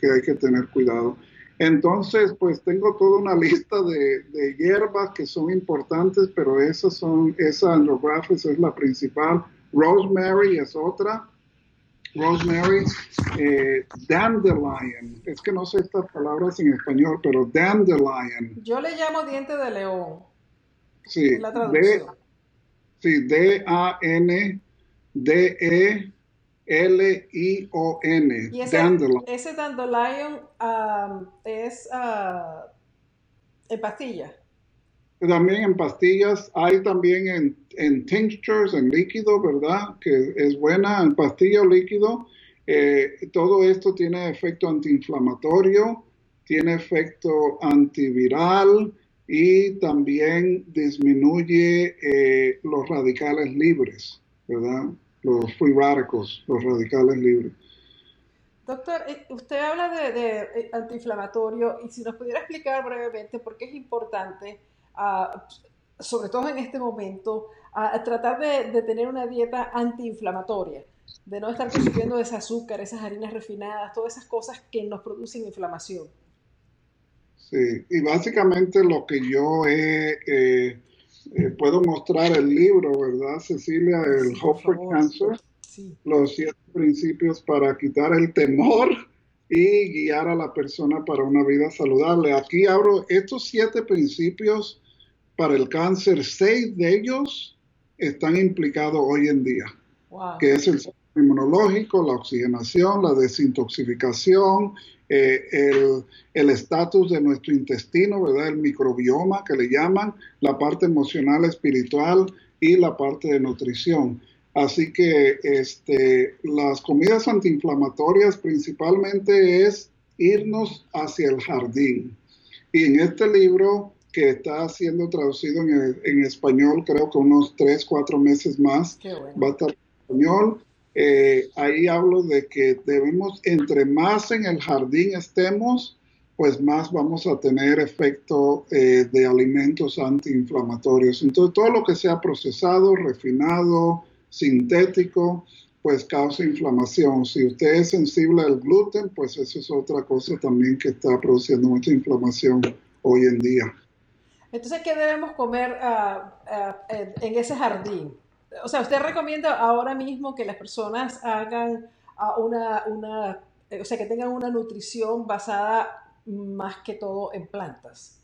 que hay que tener cuidado. Entonces, pues tengo toda una lista de, hierbas que son importantes, pero esas son, esa andrographis es la principal. Rosemary es otra. Rosemary, eh, dandelion. Es que no sé estas palabras en español, pero dandelion. Yo le llamo diente de león. Sí, la traducción. Sí, D-A-N-D-E L-I-O-N. ¿Y ese, dandelion. ese dandelion es uh, en pastillas? También en pastillas, hay también en, en, tinctures, en líquido, ¿verdad? Que es buena, en pastilla o líquido. Eh, todo esto tiene efecto antiinflamatorio, tiene efecto antiviral y también disminuye eh, los radicales libres, ¿verdad? los free radicals, los radicales libres. Doctor, eh, usted habla de, eh, antiinflamatorio y si nos pudiera explicar brevemente por qué es importante, ah, sobre todo en este momento, tratar de, tener una dieta antiinflamatoria, de no estar consumiendo ese azúcar, esas harinas refinadas, todas esas cosas que nos producen inflamación. Sí, y básicamente lo que yo he eh, eh, puedo mostrar el libro, ¿verdad, Cecilia? El Hope for Cancer. Los siete principios para quitar el temor y guiar a la persona para una vida saludable. Aquí abro estos siete principios para el cáncer. Seis de ellos están implicados hoy en día, que es el inmunológico, la oxigenación, la desintoxicación, eh, el estatus de nuestro intestino, ¿verdad? El microbioma que le llaman, la parte emocional, espiritual y la parte de nutrición. Así que este, las comidas antiinflamatorias principalmente es irnos hacia el jardín. Y en este libro que está siendo traducido en, español, creo que unos tres, cuatro meses más, va a estar en español. Eh, ahí hablo de que debemos, entre más en el jardín estemos, pues más vamos a tener efecto eh, de alimentos antiinflamatorios. Entonces, todo lo que sea procesado, refinado, sintético, pues causa inflamación. Si usted es sensible al gluten, pues eso es otra cosa también que está produciendo mucha inflamación hoy en día. Entonces, ¿qué debemos comer ah, en ese jardín? O sea, usted recomienda ahora mismo que las personas hagan ah, una, una, o sea, que tengan una nutrición basada más que todo en plantas.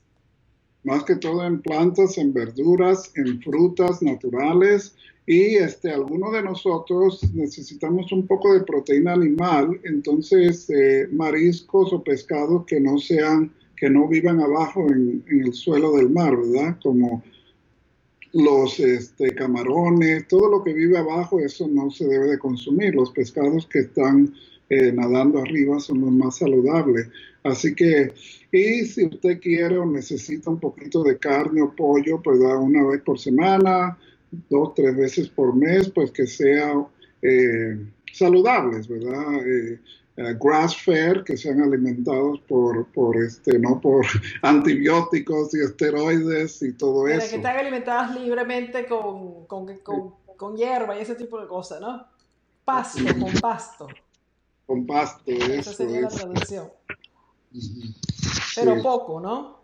Más que todo en plantas, en verduras, en frutas naturales y este, algunos de nosotros necesitamos un poco de proteína animal, entonces eh, mariscos o pescados que no sean, que no vivan abajo en, en el suelo del mar, ¿verdad? Como los este, camarones, todo lo que vive abajo, eso no se debe de consumir. Los pescados que están eh, nadando arriba son los más saludables. Así que, y si usted quiere o necesita un poquito de carne o pollo, pues da una vez por semana, dos, tres veces por mes, pues que sea eh, saludables, ¿verdad? Eh, eh, grass fed que sean alimentados por, por este, no por antibióticos y esteroides y todo eso. Que están alimentadas libremente con, con, con, hierba y ese tipo de cosas, ¿no? Pasto, con pasto. Con pasto, Esa sería la traducción. Pero poco, ¿no?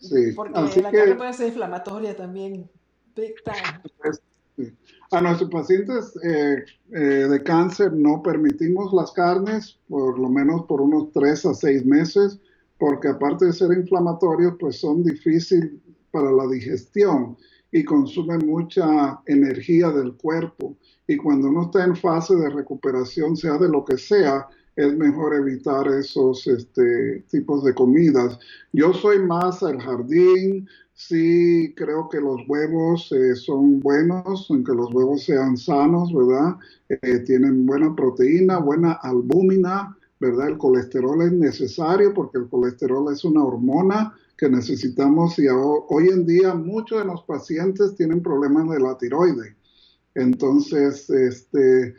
Sí. Porque la carne puede ser inflamatoria también. Big time. Pues, a nuestros pacientes eh, eh, de cáncer no permitimos las carnes, por lo menos por unos tres a seis meses, porque aparte de ser inflamatorios, pues son difíciles para la digestión y consumen mucha energía del cuerpo. Y cuando uno está en fase de recuperación, sea de lo que sea, es mejor evitar esos este, tipos de comidas. Yo soy más al jardín, Sí, creo que los huevos eh, son buenos, aunque los huevos sean sanos, ¿verdad? Eh, tienen buena proteína, buena albúmina, ¿verdad? El colesterol es necesario porque el colesterol es una hormona que necesitamos y hoy en día muchos de los pacientes tienen problemas de la tiroides. Entonces, este,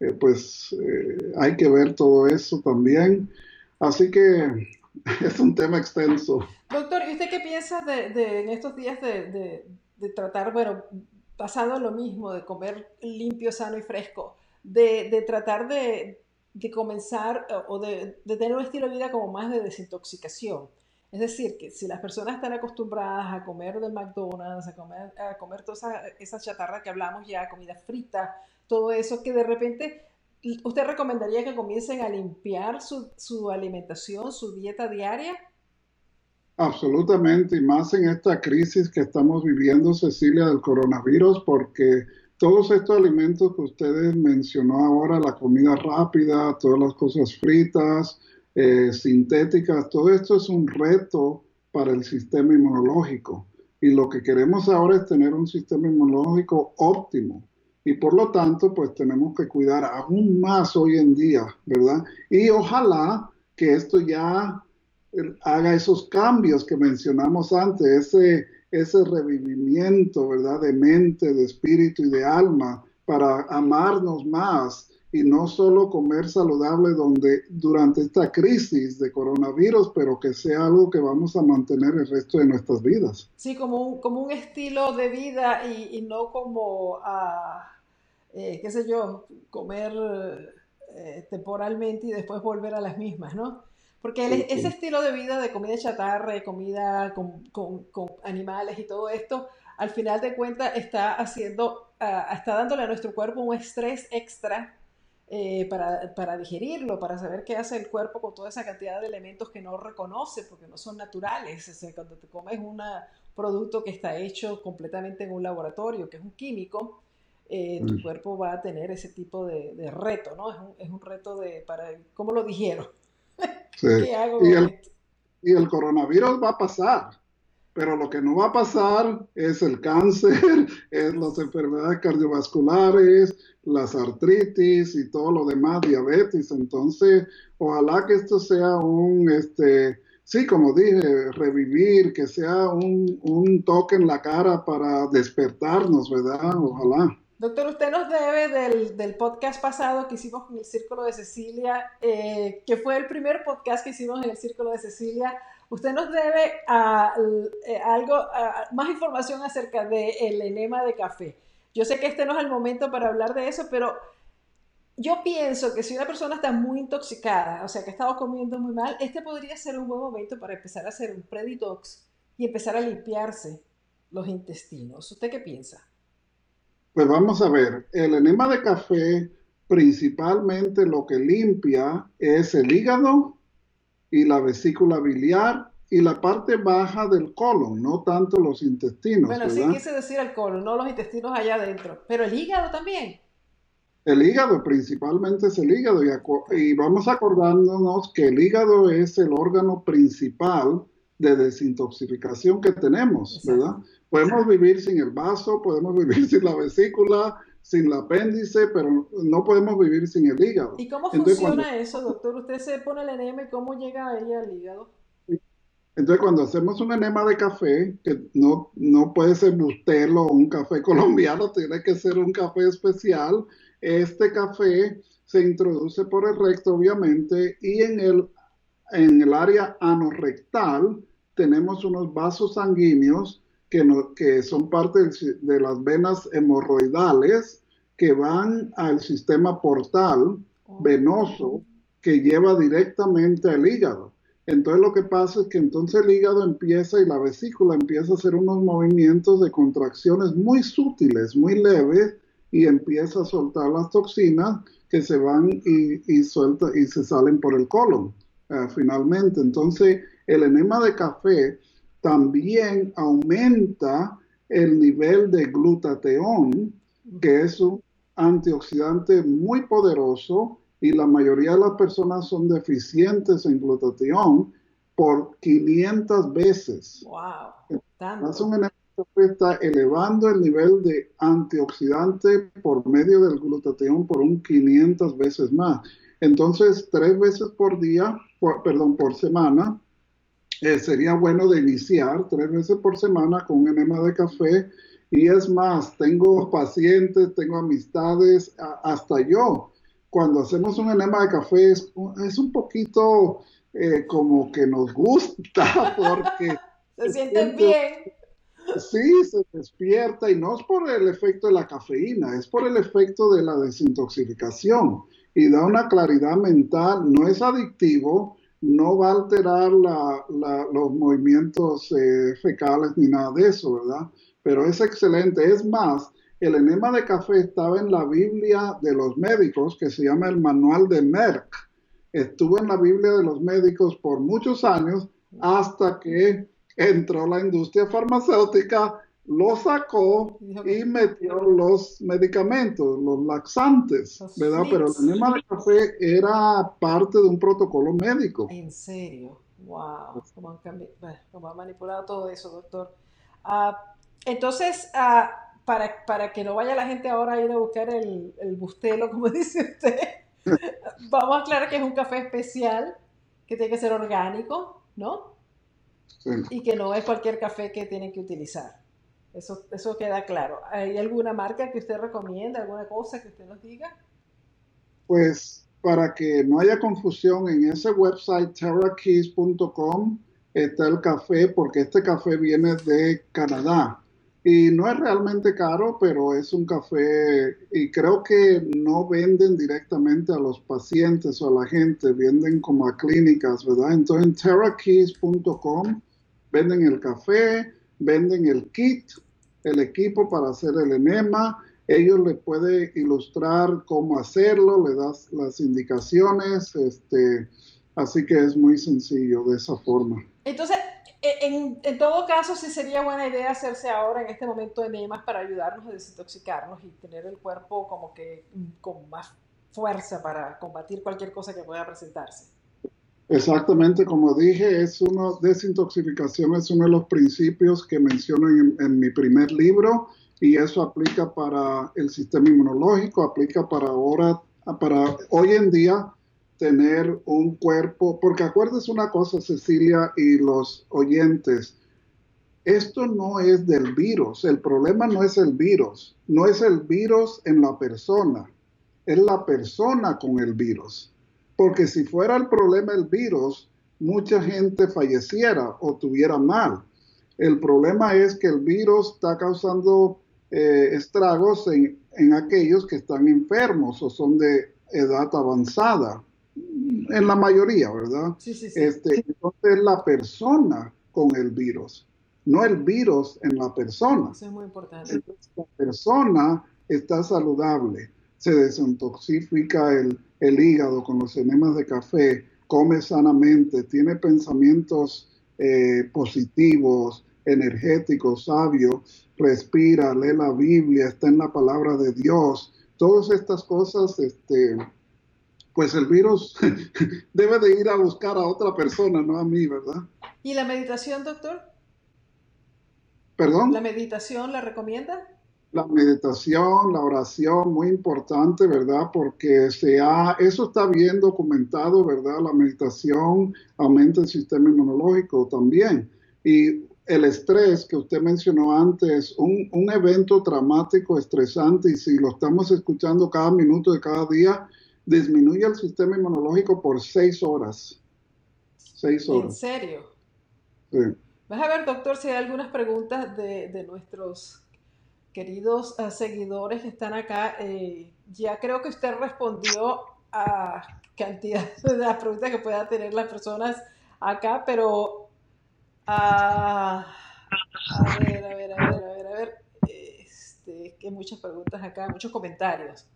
eh, pues eh, hay que ver todo eso también. Así que es un tema extenso. Doctor, ¿y usted qué piensa de, en estos días de, tratar, bueno, pasando lo mismo, de comer limpio, sano y fresco, de, tratar de, comenzar o de, tener un estilo de vida como más de desintoxicación? Es decir, que si las personas están acostumbradas a comer del McDonald's, a comer, a comer toda esa chatarra que hablamos ya, comida frita, todo eso, que de repente ¿Usted recomendaría que comiencen a limpiar su, alimentación, su dieta diaria? Absolutamente, y más en esta crisis que estamos viviendo, Cecilia, del coronavirus, porque todos estos alimentos que ustedes mencionó ahora, la comida rápida, todas las cosas fritas, eh, sintéticas, todo esto es un reto para el sistema inmunológico. Y lo que queremos ahora es tener un sistema inmunológico óptimo y por lo tanto, pues tenemos que cuidar aún más hoy en día, ¿verdad? Y ojalá que esto ya eh, haga esos cambios que mencionamos antes, ese, ese revivimiento, ¿verdad? De mente, de espíritu y de alma para amarnos más y no solo comer saludable donde, durante esta crisis de coronavirus, pero que sea algo que vamos a mantener el resto de nuestras vidas. Sí, como un, como un estilo de vida y, no como... a eh, qué sé yo, comer eh, temporalmente y después volver a las mismas, ¿no? Porque ese estilo de vida de comida chatarra, de comida con, animales y todo esto, al final de cuentas está haciendo, ah, está dándole a nuestro cuerpo un estrés extra eh, para, digerirlo, para saber qué hace el cuerpo con toda esa cantidad de elementos que no reconoce porque no son naturales. O cuando te comes un producto que está hecho completamente en un laboratorio, que es un químico, eh, tu mm. cuerpo va a tener ese tipo de, reto, ¿no? Es un, es un, reto de, para, ¿cómo lo dijeron? ¿Qué hago y, el, y el coronavirus va a pasar, pero lo que no va a pasar es el cáncer, es las enfermedades cardiovasculares, las artritis y todo lo demás, diabetes. Entonces, ojalá que esto sea un, este, sí, como dije, revivir, que sea un, un toque en la cara para despertarnos, ¿verdad? Ojalá. Doctor, usted nos debe del, podcast pasado que hicimos con el Círculo de Cecilia, eh, que fue el primer podcast que hicimos en el Círculo de Cecilia. Usted nos debe eh, algo, más información acerca del enema de café. Yo sé que este no es el momento para hablar de eso, pero yo pienso que si una persona está muy intoxicada, o sea, que ha comiendo muy mal, este podría ser un buen momento para empezar a hacer un preditox y empezar a limpiarse los intestinos. ¿Usted qué piensa? Pues vamos a ver, el enema de café principalmente lo que limpia es el hígado y la vesícula biliar y la parte baja del colon, no tanto los intestinos. Bueno, sí quise decir el colon, no los intestinos allá adentro, pero el hígado también. El hígado principalmente es el hígado y, y vamos acordándonos que el hígado es el órgano principal de desintoxicación que tenemos, ¿verdad? Podemos vivir sin el vaso, podemos vivir sin la vesícula, sin el apéndice, pero no podemos vivir sin el hígado. ¿Y cómo funciona eso, doctor? Usted se pone el enema y cómo llega ella al hígado. Entonces, cuando hacemos un enema de café, que no, no puede ser bustelo o un café colombiano, tiene que ser un café especial, este café se introduce por el recto, obviamente, y en el en el área anorrectal tenemos unos vasos sanguíneos que, que son parte de las venas hemorroidales que van al sistema portal venoso que lleva directamente al hígado. Entonces lo que pasa es que entonces el hígado empieza y la vesícula empieza a hacer unos movimientos de contracciones muy sutiles, muy leves, y empieza a soltar las toxinas que se van y, y, suelta, y se salen por el colon. Eh, finalmente. Entonces, el enema de café también aumenta el nivel de glutateón, que es un antioxidante muy poderoso y la mayoría de las personas son deficientes en glutateón por 500 veces. ¡Wow! Un está elevando el nivel de antioxidante por medio del glutateón por un 500 veces más. Entonces, tres veces por día, perdón, por semana, eh, sería bueno de iniciar tres veces por semana con un enema de café. Y es más, tengo pacientes, tengo amistades, hasta yo. Cuando hacemos un enema de café es, un poquito eh, como que nos gusta porque... se sienten bien. Sí, se despierta y no es por el efecto de la cafeína, es por el efecto de la desintoxicación y da una claridad mental, no es adictivo, no va a alterar los movimientos eh, fecales ni nada de eso, ¿verdad? Pero es excelente. Es más, el enema de café estaba en la Biblia de los médicos, que se llama el Manual de Merck. Estuvo en la Biblia de los médicos por muchos años hasta que entró la industria farmacéutica, lo sacó y metió los medicamentos, los laxantes, ¿verdad? Pero el enema de café era parte de un protocolo médico. ¿En serio? ¡Wow! ¿Cómo han, manipulado todo eso, doctor? Ah, entonces, ah, para, para, que no vaya la gente ahora a ir a buscar el, el bustelo, como dice usted, vamos a aclarar que es un café especial, que tiene que ser orgánico, ¿no? y que no es cualquier café que tienen que utilizar. Eso, eso queda claro. ¿Hay alguna marca que usted recomienda, alguna cosa que usted nos diga? Pues para que no haya confusión, en ese website terrakeys.com está el café, porque este café viene de Canadá. Y no es realmente caro, pero es un café y creo que no venden directamente a los pacientes o a la gente, venden como a clínicas, ¿verdad? Entonces en terrakeys.com Venden el café, venden el kit, el equipo para hacer el enema. Ellos le pueden ilustrar cómo hacerlo, le das las indicaciones, este, así que es muy sencillo de esa forma. Entonces, e, en, en, todo caso, sí sería buena idea hacerse ahora en este momento enemas para ayudarnos a desintoxicarnos y tener el cuerpo como que con más fuerza para combatir cualquier cosa que pueda presentarse. Exactamente, como dije, es uno, desintoxicación es uno de los principios que menciono en, mi primer libro y eso aplica para el sistema inmunológico, aplica para ahora, para hoy en día tener un cuerpo, porque acuérdese una cosa, Cecilia y los oyentes, esto no es del virus, el problema no es el virus, no es el virus en la persona, es la persona con el virus. Porque si fuera el problema el virus, mucha gente falleciera o tuviera mal. El problema es que el virus está causando eh, estragos en, aquellos que están enfermos o son de edad avanzada. En la mayoría, ¿verdad? Sí, sí, sí. Este, entonces la persona con el virus, no el virus en la persona. Eso es muy importante. la persona está saludable, se desintoxica el, el hígado con los enemas de café, come sanamente, tiene pensamientos eh, positivos, energéticos, sabios, respira, lee la Biblia, está en la palabra de Dios. Todas estas cosas, este, pues el virus debe de ir a buscar a otra persona, no a mí, ¿verdad? ¿Y la meditación, doctor? ¿Perdón? ¿La meditación la recomienda? La meditación, la oración, muy importante, ¿verdad? Porque se ha, eso está bien documentado, ¿verdad? La meditación aumenta el sistema inmunológico también. Y el estrés que usted mencionó antes, un, un evento traumático, estresante, y si lo estamos escuchando cada minuto de cada día, disminuye el sistema inmunológico por seis horas. Seis horas. ¿En serio? Sí. Vas a ver, doctor, si hay algunas preguntas de, de nuestros queridos eh, seguidores que están acá, eh, ya creo que usted respondió a cantidad de las preguntas que puedan tener las personas acá, pero ah, a ver, a ver, a ver, a ver, a ver, este, que muchas preguntas acá, muchos comentarios.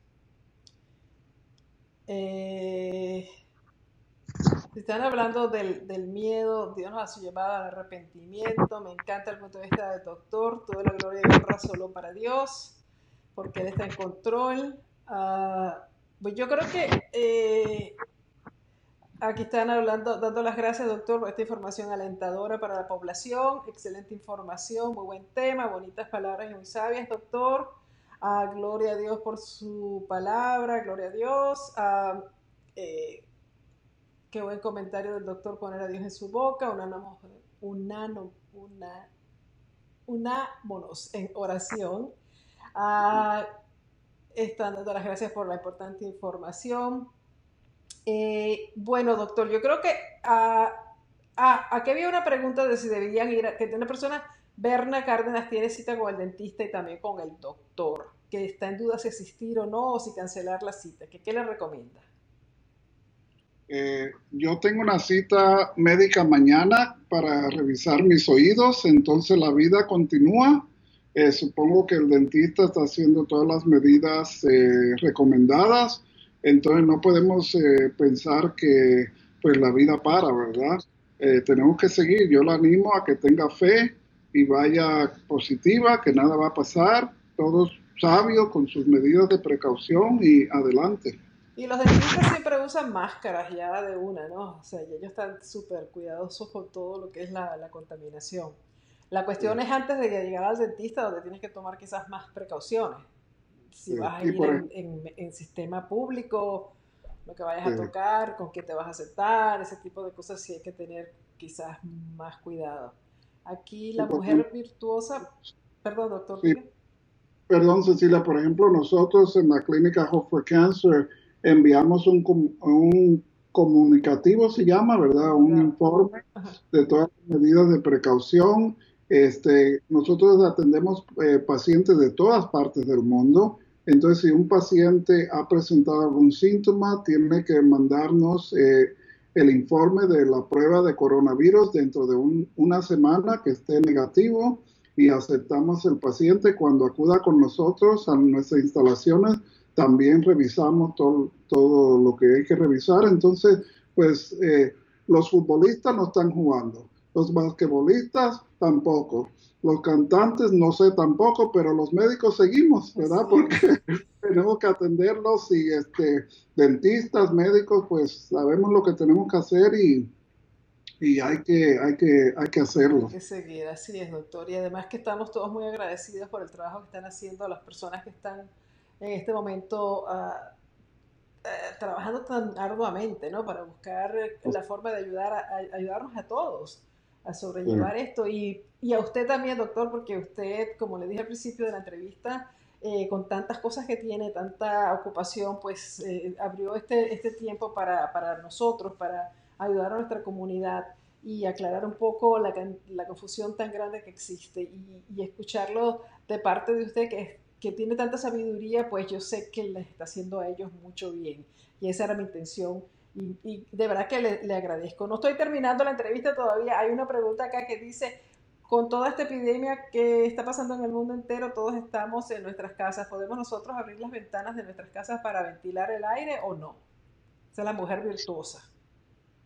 Eh, están hablando del, miedo, Dios nos ha llevado al arrepentimiento. Me encanta el punto de vista del doctor. Toda la gloria y honra solo para Dios, porque Él está en control. Ah, pues yo creo que eh, aquí están hablando, dando las gracias, doctor, por esta información alentadora para la población. Excelente información, muy buen tema, bonitas palabras y muy sabias, doctor. Ah, gloria a Dios por su palabra, gloria a Dios. Ah, Eh, qué buen comentario del doctor poner a Dios en su boca, una, unámonos en oración. Ah, están dando las gracias por la importante información. Eh, bueno, doctor, yo creo que ah, ah, aquí había una pregunta de si deberían ir, a, que una persona, Berna Cárdenas, tiene cita con el dentista y también con el doctor, que está en duda si asistir o no, o si cancelar la cita. ¿Qué, qué le recomienda? Eh, yo tengo una cita médica mañana para revisar mis oídos, entonces la vida continúa. Eh, supongo que el dentista está haciendo todas las medidas eh, recomendadas, entonces no podemos pensar que pues la vida para, ¿verdad? tenemos que seguir. Yo la animo a que tenga fe y vaya positiva, que nada va a pasar, todos sabios con sus medidas de precaución y adelante. Y los dentistas siempre usan máscaras ya de una, ¿no? O sea, ellos están súper cuidadosos con todo lo que es la, contaminación. La cuestión es antes de llegar al dentista, donde tienes que tomar quizás más precauciones. Si vas a ir en, sistema público, lo que vayas a tocar, con qué te vas a sentar, ese tipo de cosas sí hay que tener quizás más cuidado. Aquí la mujer virtuosa, perdón doctor. Perdón Cecilia, por ejemplo, nosotros en la clínica Hope for Cancer, enviamos un, un comunicativo, se llama, ¿verdad? Un informe de todas las medidas de precaución. Este, nosotros atendemos eh, pacientes de todas partes del mundo. Entonces, si un paciente ha presentado algún síntoma, tiene que mandarnos eh, el informe de la prueba de coronavirus dentro de una semana que esté negativo y aceptamos el paciente cuando acuda con nosotros a nuestras instalaciones también revisamos todo, todo lo que hay que revisar. Entonces, pues eh, los futbolistas no están jugando, los basquetbolistas tampoco, los cantantes no sé tampoco, pero los médicos seguimos, ¿verdad? Porque tenemos que atenderlos y este, dentistas, médicos, pues sabemos lo que tenemos que hacer y, y hay que, hay que, hay que hacerlo. Hay que seguir, así es, doctor. Y además que estamos todos muy agradecidos por el trabajo que están haciendo las personas que están en este momento eh, trabajando tan arduamente, ¿no? Para buscar la forma de ayudar a, ayudarnos a todos a sobrellevar esto y, y, a usted también, doctor, porque usted, como le dije al principio de la entrevista, eh, con tantas cosas que tiene, tanta ocupación, pues eh, abrió este, este tiempo para, para, nosotros, para ayudar a nuestra comunidad y aclarar un poco la, la confusión tan grande que existe y, y, escucharlo de parte de usted, que es que tiene tanta sabiduría, pues yo sé que les está haciendo a ellos mucho bien. Y esa era mi intención. Y, de verdad que le, agradezco. No estoy terminando la entrevista todavía. Hay una pregunta acá que dice, con toda esta epidemia que está pasando en el mundo entero, todos estamos en nuestras casas. ¿Podemos nosotros abrir las ventanas de nuestras casas para ventilar el aire o no? Esa es la mujer virtuosa.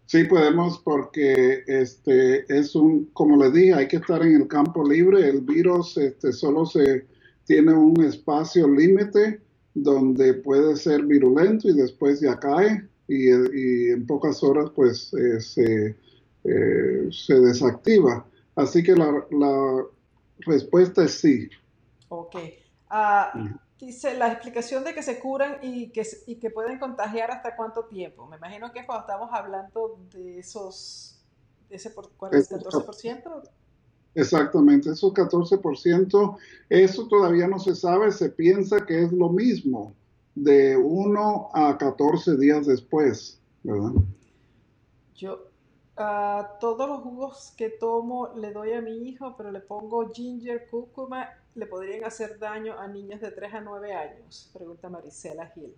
Sí, podemos porque este es un, como le dije, hay que estar en el campo libre. El virus este, solo se tiene un espacio límite donde puede ser virulento y después ya cae y, en pocas horas pues eh, eh, se, desactiva. Así que la, respuesta es sí. Ok. Ah, dice la explicación de que se curan y que, y que pueden contagiar hasta cuánto tiempo. Me imagino que cuando estamos hablando de esos, de ese por, 14%. Exactamente, esos 14%, eso todavía no se sabe, se piensa que es lo mismo de 1 a 14 días después, ¿verdad? Yo a todos los jugos que tomo le doy a mi hijo, pero le pongo ginger, cúrcuma, ¿le podrían hacer daño a niños de 3 a 9 años? Pregunta Marisela Gil.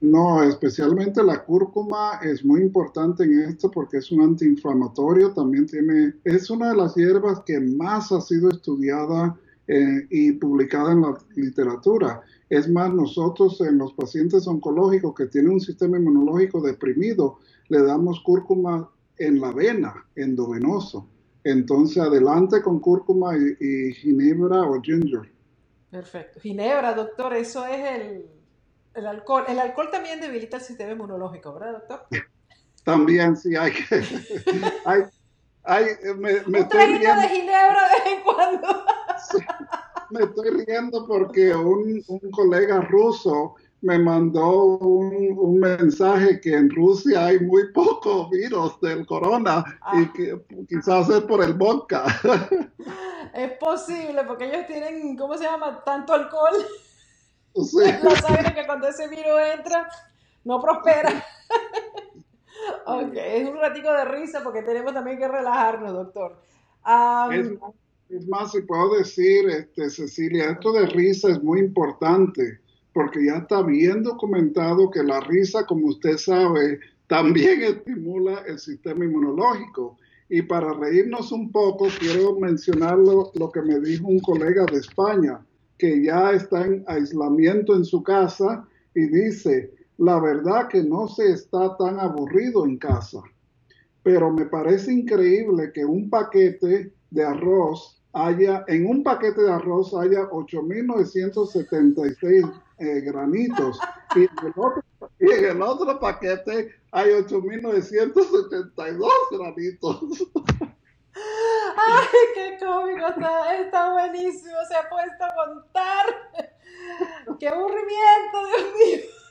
No, especialmente la cúrcuma es muy importante en esto porque es un antiinflamatorio, también tiene, es una de las hierbas que más ha sido estudiada eh, y publicada en la literatura. Es más, nosotros en los pacientes oncológicos que tienen un sistema inmunológico deprimido, le damos cúrcuma en la vena, endovenoso. Entonces, adelante con cúrcuma y, y ginebra o ginger. Perfecto. Ginebra, doctor, eso es el el alcohol, el alcohol también debilita el sistema inmunológico, ¿verdad, doctor? También, sí, hay que... hay, hay, me, me estoy riendo. de ginebra de vez en cuando. me estoy riendo porque un, un, colega ruso me mandó un, mensaje que en Rusia hay muy poco virus del corona y ah. que quizás es por el vodka. Es posible, porque ellos tienen, ¿cómo se llama? Tanto alcohol sí. la sangre que cuando ese virus entra, no prospera. ok, es un ratico de risa porque tenemos también que relajarnos, doctor. es, más, si puedo decir, este, Cecilia, esto de risa es muy importante porque ya está bien documentado que la risa, como usted sabe, también estimula el sistema inmunológico. Y para reírnos un poco, quiero mencionar lo, que me dijo un colega de España, que ya está en aislamiento en su casa y dice, la verdad que no se está tan aburrido en casa, pero me parece increíble que un paquete de arroz haya, en un paquete de arroz haya 8.976 eh, granitos. Y en, el otro, y en el otro paquete hay 8.972 granitos. ¡Ay, qué cómico! Está, está buenísimo, se ha puesto a contar. ¡Qué aburrimiento, Dios mío!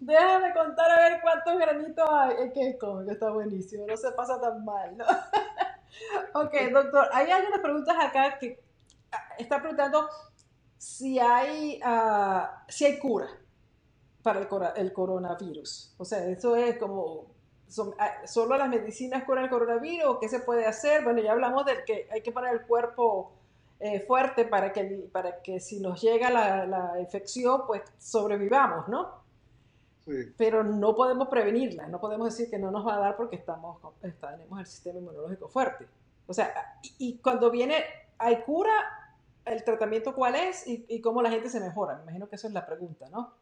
Déjame contar a ver cuántos granitos hay. Que cómico, está buenísimo, no se pasa tan mal, ¿no? ok, doctor, hay algunas preguntas acá que ah, está preguntando si hay, uh, si hay cura para el, coronavirus. O sea, eso es como, ah, ¿solo las medicinas curan el coronavirus? ¿Qué se puede hacer? Bueno, ya hablamos de que hay que poner el cuerpo eh, fuerte para que, para que si nos llega la, la infección, pues sobrevivamos, ¿no? Sí. Pero no podemos prevenirla, no podemos decir que no nos va a dar porque estamos, tenemos el sistema inmunológico fuerte. O sea, y, y cuando viene, hay cura el tratamiento cuál es y, cómo la gente se mejora. Me imagino que esa es la pregunta, ¿no?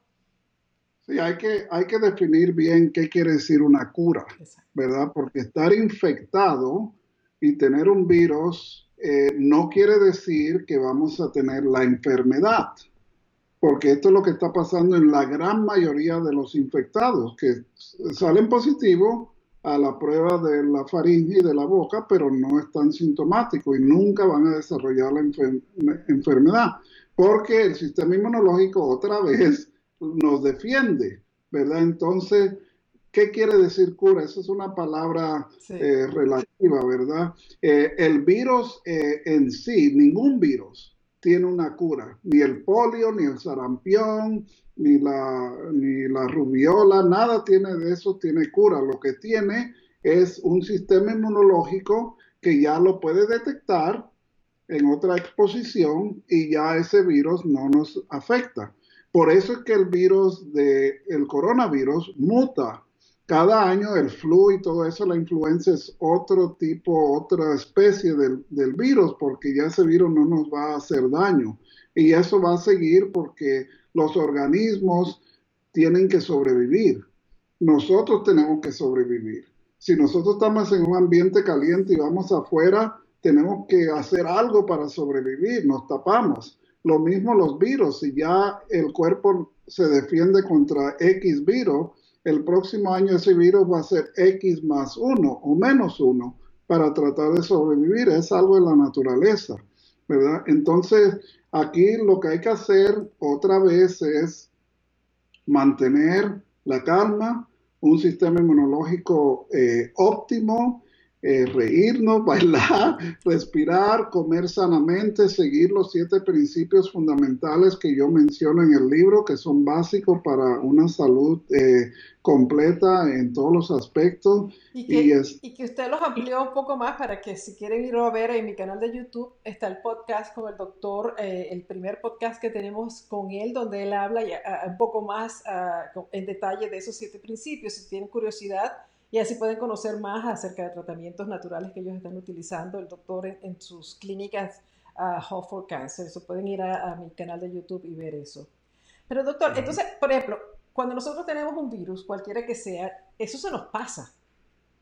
Sí, hay que, hay que definir bien qué quiere decir una cura, ¿verdad? Porque estar infectado y tener un virus eh, no quiere decir que vamos a tener la enfermedad, porque esto es lo que está pasando en la gran mayoría de los infectados, que salen positivos a la prueba de la faringe y de la boca, pero no están sintomáticos y nunca van a desarrollar la enfermedad, porque el sistema inmunológico otra vez nos defiende, ¿verdad? Entonces, ¿qué quiere decir cura? Esa es una palabra eh, relativa, ¿verdad? Eh, el virus eh, en sí, ningún virus tiene una cura, ni el polio, ni el sarampión, ni la, ni la rubiola, nada tiene de eso, tiene cura. Lo que tiene es un sistema inmunológico que ya lo puede detectar en otra exposición y ya ese virus no nos afecta. Por eso es que el virus de el coronavirus muta. Cada año el flu y todo eso, la influenza es otro tipo, otra especie del, del virus, porque ya ese virus no nos va a hacer daño. Y eso va a seguir porque los organismos tienen que sobrevivir. Nosotros tenemos que sobrevivir. Si nosotros estamos en un ambiente caliente y vamos afuera, tenemos que hacer algo para sobrevivir, nos tapamos. Lo mismo los virus, si ya el cuerpo se defiende contra X virus, el próximo año ese virus va a ser X más uno o menos uno para tratar de sobrevivir. Es algo de la naturaleza, ¿verdad? Entonces, Aquí lo que hay que hacer otra vez es mantener la calma, un sistema inmunológico eh, óptimo, eh, reírnos, bailar, respirar, comer sanamente, seguir los siete principios fundamentales que yo menciono en el libro, que son básicos para una salud eh, completa en todos los aspectos. Y que, y, que, usted los amplió un poco más para que si quieren ir a ver en mi canal de YouTube, está el podcast con el doctor, eh, el primer podcast que tenemos con él, donde él habla un poco más en detalle de esos siete principios. Si tienen curiosidad, y así pueden conocer más acerca de tratamientos naturales que ellos están utilizando, el doctor en, sus clínicas uh, for Cancer. Eso pueden ir a, mi canal de YouTube y ver eso. Pero doctor, entonces, por ejemplo, cuando nosotros tenemos un virus, cualquiera que sea, eso se nos pasa.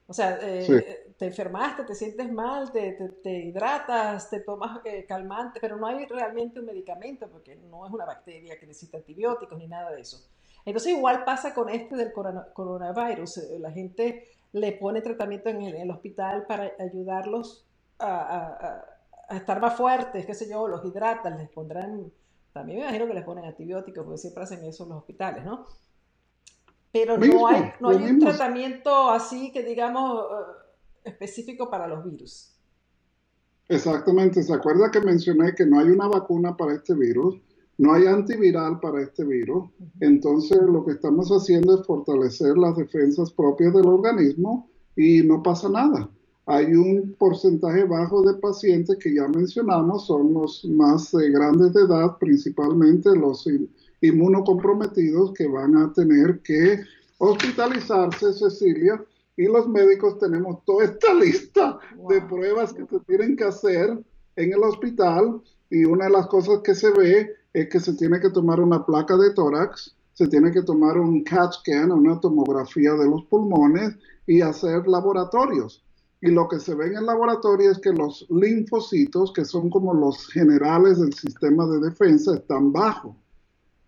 O sea, eh, te enfermaste, te sientes mal, te, te, hidratas, te tomas eh, calmante, pero no hay realmente un medicamento porque no es una bacteria que necesita antibióticos ni nada de eso. Entonces igual pasa con este del coronavirus. Eh, la gente le pone tratamiento en el, hospital para ayudarlos a, estar más fuertes, qué sé yo, los hidratan, les pondrán También me imagino que les ponen antibióticos, porque siempre hacen eso en los hospitales, ¿no? Pero no hay, no hay un tratamiento así que digamos eh, específico para los virus. Exactamente, ¿se acuerda que mencioné que no hay una vacuna para este virus? No hay antiviral para este virus. Entonces lo que estamos haciendo es fortalecer las defensas propias del organismo y no pasa nada. Hay un porcentaje bajo de pacientes que ya mencionamos, son los más eh, grandes de edad, principalmente los inmunocomprometidos que van a tener que hospitalizarse, Cecilia, y los médicos tenemos toda esta lista de pruebas que se tienen que hacer en el hospital y una de las cosas que se ve es que se tiene que tomar una placa de tórax, se tiene que tomar un CAT scan, una tomografía de los pulmones y hacer laboratorios. Y lo que se ve en el laboratorio es que los linfocitos, que son como los generales del sistema de defensa, están bajos.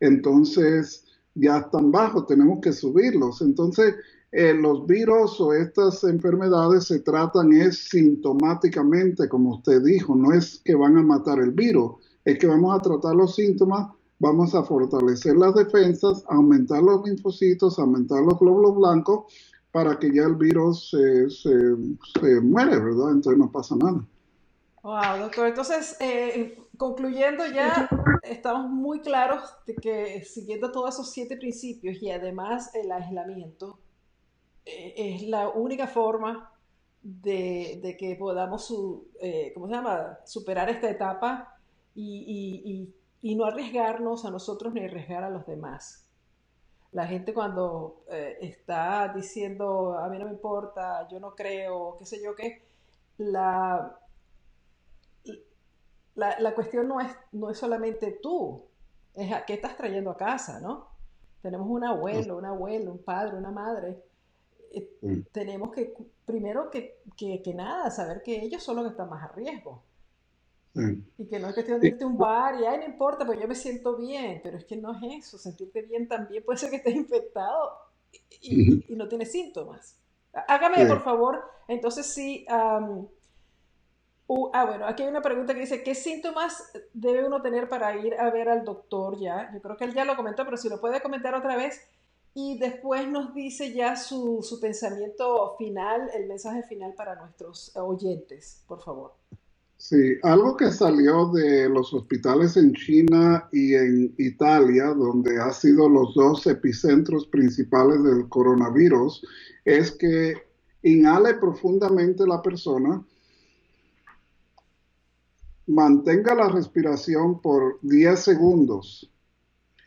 Entonces, ya están bajos, tenemos que subirlos. Entonces, eh, los virus o estas enfermedades se tratan es sintomáticamente, como usted dijo, no es que van a matar el virus, es que vamos a tratar los síntomas, vamos a fortalecer las defensas, aumentar los linfocitos, aumentar los glóbulos blancos para que ya el virus se, se, muere, ¿verdad? Entonces no pasa nada. Wow, doctor. Entonces, eh, concluyendo ya, estamos muy claros de que siguiendo todos esos siete principios y además el aislamiento, eh, es la única forma de, que podamos, eh, ¿cómo se llama?, superar esta etapa y, no arriesgarnos a nosotros ni arriesgar a los demás. La gente cuando eh, está diciendo, a mí no me importa, yo no creo, qué sé yo qué, la, la, cuestión no es, no es solamente tú, es a qué estás trayendo a casa, ¿no? Tenemos un abuelo, un abuelo, un padre, una madre eh, mm. tenemos que, primero que, que, nada, saber que ellos son los que están más a riesgo. Y que no es cuestión de irte a un bar y, ay, no importa, pues yo me siento bien, pero es que no es eso, sentirte bien también puede ser que estés infectado y, no tienes síntomas. Hágame, por favor, entonces sí, ah, bueno, aquí hay una pregunta que dice, ¿qué síntomas debe uno tener para ir a ver al doctor ya? Yo creo que él ya lo comentó, pero si lo puede comentar otra vez, y después nos dice ya su, su, pensamiento final, el mensaje final para nuestros oyentes, por favor. Sí, algo que salió de los hospitales en China y en Italia, donde ha sido los dos epicentros principales del coronavirus, es que inhale profundamente la persona, mantenga la respiración por 10 segundos.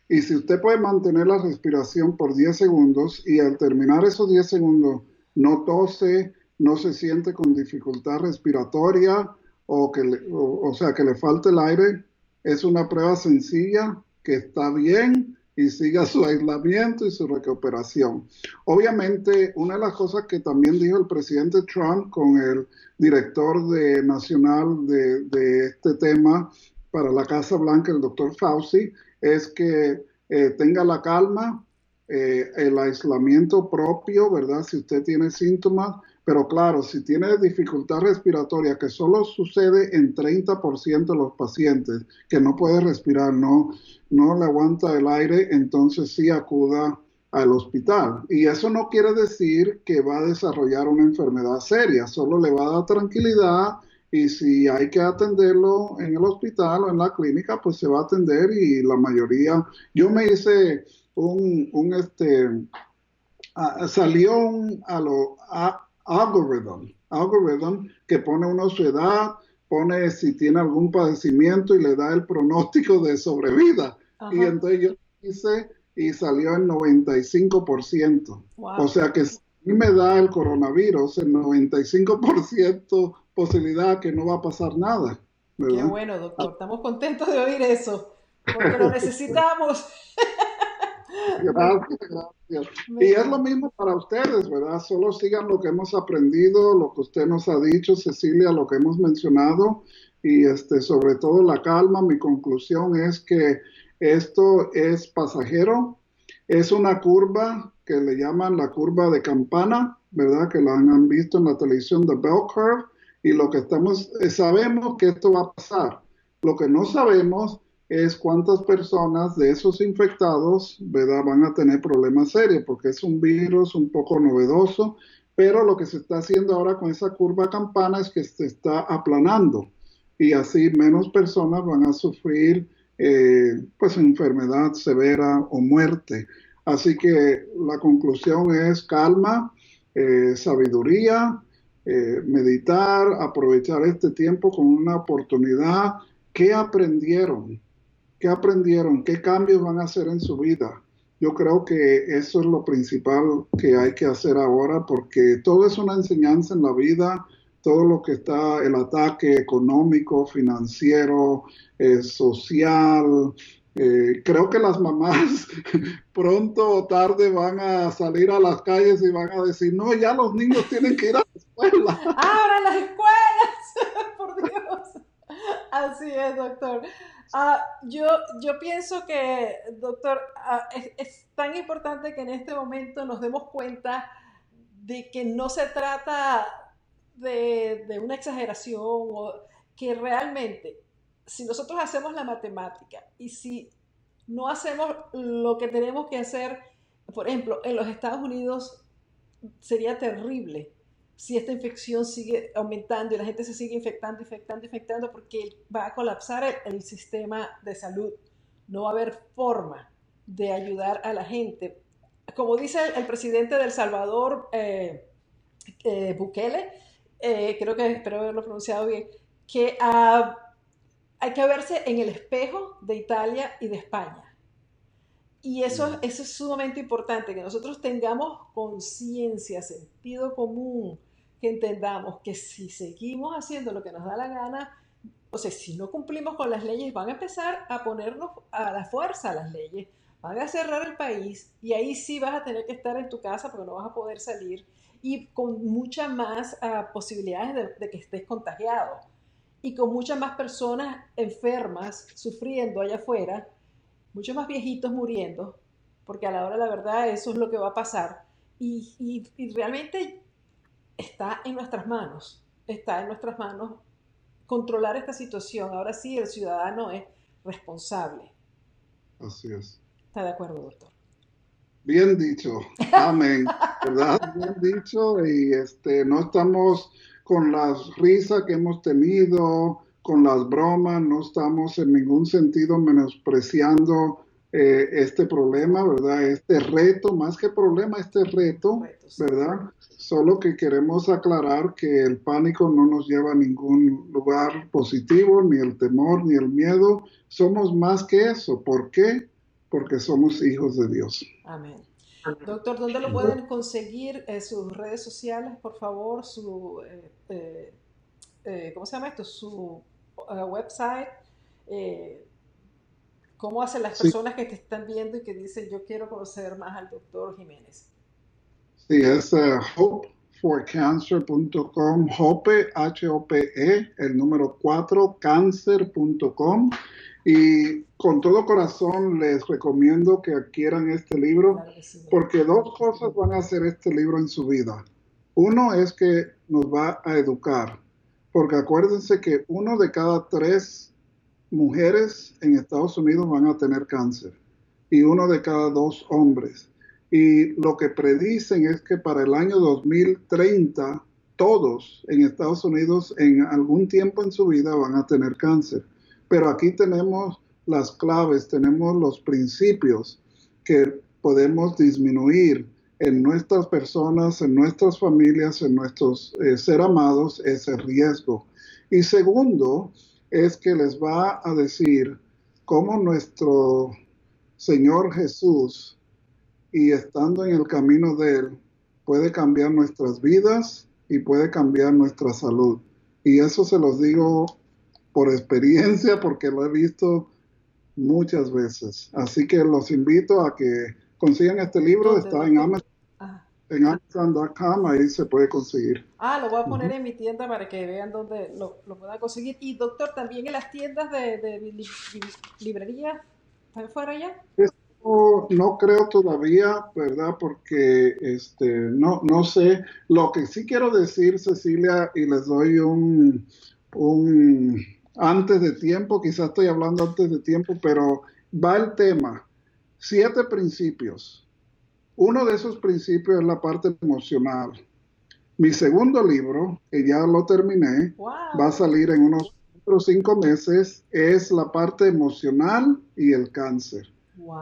Y si usted puede mantener la respiración por 10 segundos y al terminar esos 10 segundos no tose, no se siente con dificultad respiratoria o, que o, sea que le falte el aire, es una prueba sencilla que está bien y siga su aislamiento y su recuperación. Obviamente, una de las cosas que también dijo el presidente Trump con el director de, nacional de, de este tema para la Casa Blanca, el doctor Fauci, es que eh, tenga la calma, eh, el aislamiento propio, ¿verdad? Si usted tiene síntomas, pero claro, si tiene dificultad respiratoria, que solo sucede en 30% de los pacientes, que no puede respirar, no, no le aguanta el aire, entonces sí acuda al hospital. Y eso no quiere decir que va a desarrollar una enfermedad seria, solo le va a dar tranquilidad y si hay que atenderlo en el hospital o en la clínica, pues se va a atender y la mayoría, yo me hice un, un este, salió un a lo, algorithm, que pone una su edad, pone si tiene algún padecimiento y le da el pronóstico de sobrevida. Y entonces yo hice y salió en 95%. O sea que si me da el coronavirus, el 95% posibilidad que no va a pasar nada. Qué bueno, doctor. Estamos contentos de oír eso, porque lo necesitamos. Y es lo mismo para ustedes, ¿verdad? Solo sigan lo que hemos aprendido, lo que usted nos ha dicho, Cecilia, lo que hemos mencionado, y este, sobre todo la calma. Mi conclusión es que esto es pasajero, es una curva que le llaman la curva de campana, ¿verdad? Que la han visto en la televisión de Bell Curve y lo que estamos, eh, sabemos que esto va a pasar. Lo que no sabemos es cuántas personas de esos infectados van a tener problemas serios, porque es un virus un poco novedoso, pero lo que se está haciendo ahora con esa curva campana es que se está aplanando y así menos personas van a sufrir eh, pues enfermedad severa o muerte. Así que la conclusión es calma, eh, sabiduría, eh, meditar, aprovechar este tiempo con una oportunidad. ¿Qué aprendieron? ¿Qué aprendieron? ¿Qué cambios van a hacer en su vida? Yo creo que eso es lo principal que hay que hacer ahora porque todo es una enseñanza en la vida, todo lo que está, el ataque económico, financiero, eh, social, eh, creo que las mamás pronto o tarde van a salir a las calles y van a decir, no, ya los niños tienen que ir a la escuela. Ahora las escuelas, por Dios. Así es, doctor. Ah, yo, yo pienso que, doctor, ah, es, tan importante que en este momento nos demos cuenta de que no se trata de, de una exageración o que realmente si nosotros hacemos la matemática y si no hacemos lo que tenemos que hacer, por ejemplo, en los Estados Unidos sería terrible si esta infección sigue aumentando y la gente se sigue infectando, infectando, infectando, porque va a colapsar el, sistema de salud. No va a haber forma de ayudar a la gente. Como dice el, presidente del Salvador, eh, eh, Bukele, eh, creo que espero haberlo pronunciado bien, que a hay que verse en el espejo de Italia y de España. Y eso, mm. eso es sumamente importante, que nosotros tengamos conciencia, sentido común, que entendamos que si seguimos haciendo lo que nos da la gana, o sea, si no cumplimos con las leyes, van a empezar a ponernos a la fuerza las leyes, van a cerrar el país y ahí sí vas a tener que estar en tu casa porque no vas a poder salir y con muchas más ah, posibilidades de, que estés contagiado y con muchas más personas enfermas sufriendo allá afuera, muchos más viejitos muriendo, porque a la hora la verdad eso es lo que va a pasar. Y, realmente está en nuestras manos, está en nuestras manos controlar esta situación. Ahora sí, el ciudadano es responsable. Así es. ¿Está de acuerdo, doctor? Bien dicho, amén, ¿verdad? Bien dicho y este, no estamos con las risas que hemos tenido, con las bromas, no estamos en ningún sentido menospreciando eh, este problema, ¿verdad? Este reto, más que problema, este reto, ¿verdad? Solo que queremos aclarar que el pánico no nos lleva a ningún lugar positivo, ni el temor, ni el miedo. Somos más que eso. ¿Por qué? Porque somos hijos de Dios. Amén. Doctor, ¿dónde lo pueden conseguir? Eh, sus redes sociales, por favor, su, eh, eh, ¿cómo se llama esto? Su website. ¿Cómo hacen las personas que te están viendo y que dicen, yo quiero conocer más al doctor Jiménez? Sí, es hopeforcancer.com, hope, H-O-P-E, el número 4, cancer.com. Y con todo corazón les recomiendo que adquieran este libro porque dos cosas van a hacer este libro en su vida. Uno es que nos va a educar, porque acuérdense que uno de cada tres mujeres en Estados Unidos van a tener cáncer y uno de cada dos hombres. Y lo que predicen es que para el año 2030 todos en Estados Unidos en algún tiempo en su vida van a tener cáncer. Pero aquí tenemos las claves, tenemos los principios que podemos disminuir en nuestras personas, en nuestras familias, en nuestros eh, ser amados ese riesgo. Y segundo, es que les va a decir cómo nuestro Señor Jesús, y estando en el camino de Él, puede cambiar nuestras vidas y puede cambiar nuestra salud. Y eso se los digo por experiencia, porque lo he visto muchas veces. Así que los invito a que consigan este libro, está en Amazon. En Amazon.com, ahí se puede conseguir. Ah, lo voy a poner en mi tienda para que vean dónde lo, lo puedan conseguir. Y doctor, también en las tiendas de, de librería, ¿están fuera ya? no creo todavía, ¿verdad? Porque este, no, no sé. Lo que sí quiero decir, Cecilia, y les doy un, un antes de tiempo, quizás estoy hablando antes de tiempo, pero va el tema. Siete principios. Uno de esos principios es la parte emocional. Mi segundo libro, que ya lo terminé, va a salir en unos cinco meses, es la parte emocional y el cáncer.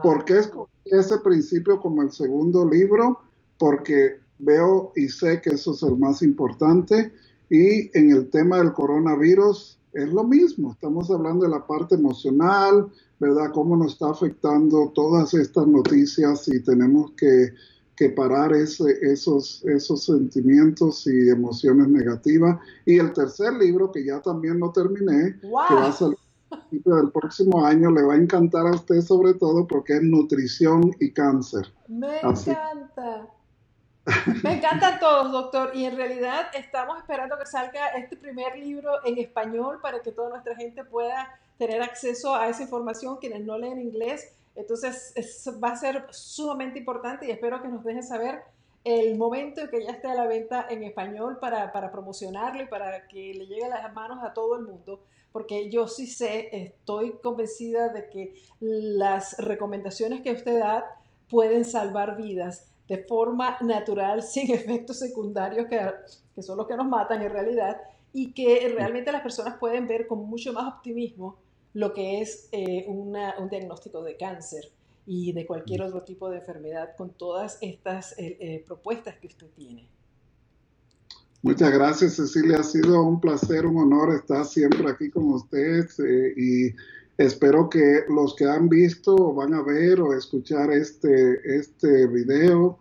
¿Por qué escogí ese principio como el segundo libro? Porque veo y sé que eso es el más importante. Y en el tema del coronavirus es lo mismo. Estamos hablando de la parte emocional, ¿verdad? Cómo nos está afectando todas estas noticias y tenemos que que parar ese, esos, esos sentimientos y emociones negativas. Y el tercer libro, que ya también lo terminé, que va a salir el próximo año, le va a encantar a usted sobre todo porque es nutrición y cáncer. Me encanta. Me encantan todos, doctor. Y en realidad estamos esperando que salga este primer libro en español para que toda nuestra gente pueda tener acceso a esa información, quienes no leen inglés entonces va a ser sumamente importante y espero que nos dejen saber el momento en que ya esté a la venta en español para, para, promocionarlo y para que le llegue a las manos a todo el mundo, porque yo sí sé, estoy convencida de que las recomendaciones que usted da pueden salvar vidas de forma natural, sin efectos secundarios que, que son los que nos matan en realidad, y que realmente las personas pueden ver con mucho más optimismo lo que es eh, un diagnóstico de cáncer y de cualquier otro tipo de enfermedad con todas estas eh, eh, propuestas que usted tiene. Muchas gracias, Cecilia. Ha sido un placer, un honor estar siempre aquí con usted y espero que los que han visto van a ver o escuchar este, este video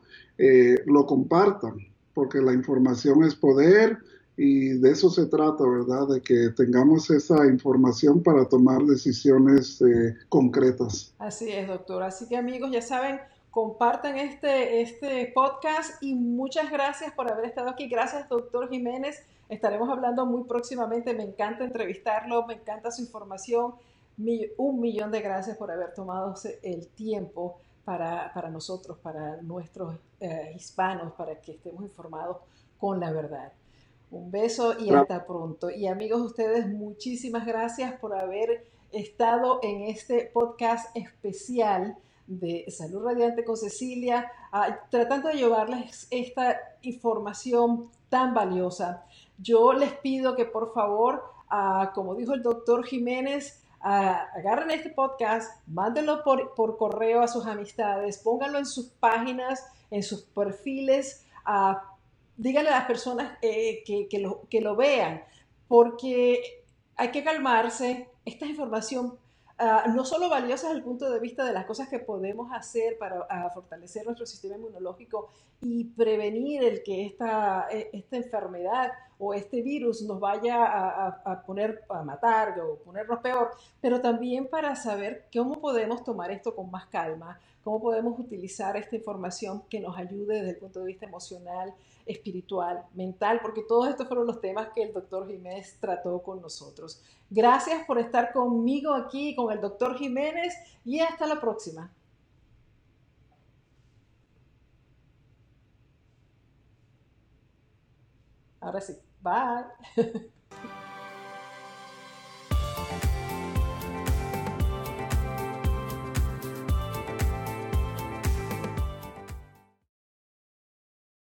lo compartan, porque la información es poder y de eso se trata, ¿verdad? De que tengamos esa información para tomar decisiones eh, concretas. Así es, doctor. Así que amigos, ya saben, compartan este, este podcast y muchas gracias por haber estado aquí. Gracias, doctor Jiménez. Estaremos hablando muy próximamente. Me encanta entrevistarlo, me encanta su información. Un millón de gracias por haber tomado el tiempo para, para nosotros, para nuestros eh, hispanos, para que estemos informados con la verdad. Un beso y hasta pronto. Y amigos, ustedes, muchísimas gracias por haber estado en este podcast especial de Salud Radiante con Cecilia, ah, tratando de llevarles esta información tan valiosa. Yo les pido que por favor, ah, como dijo el doctor Jiménez, ah, agarren este podcast, mándenlo por, por, correo a sus amistades, pónganlo en sus páginas, en sus perfiles, díganle a las personas eh, que, lo, que lo vean, porque hay que calmarse. Esta información ah, no solo valiosa desde el punto de vista de las cosas que podemos hacer para fortalecer nuestro sistema inmunológico y prevenir el que esta, e, esta enfermedad o este virus nos vaya a, a, poner a matar o ponernos peor, pero también para saber cómo podemos tomar esto con más calma, cómo podemos utilizar esta información que nos ayude desde el punto de vista emocional, espiritual, mental, porque todos estos fueron los temas que el doctor Jiménez trató con nosotros. Gracias por estar conmigo aquí, con el doctor Jiménez, y hasta la próxima. Ahora sí, Bye.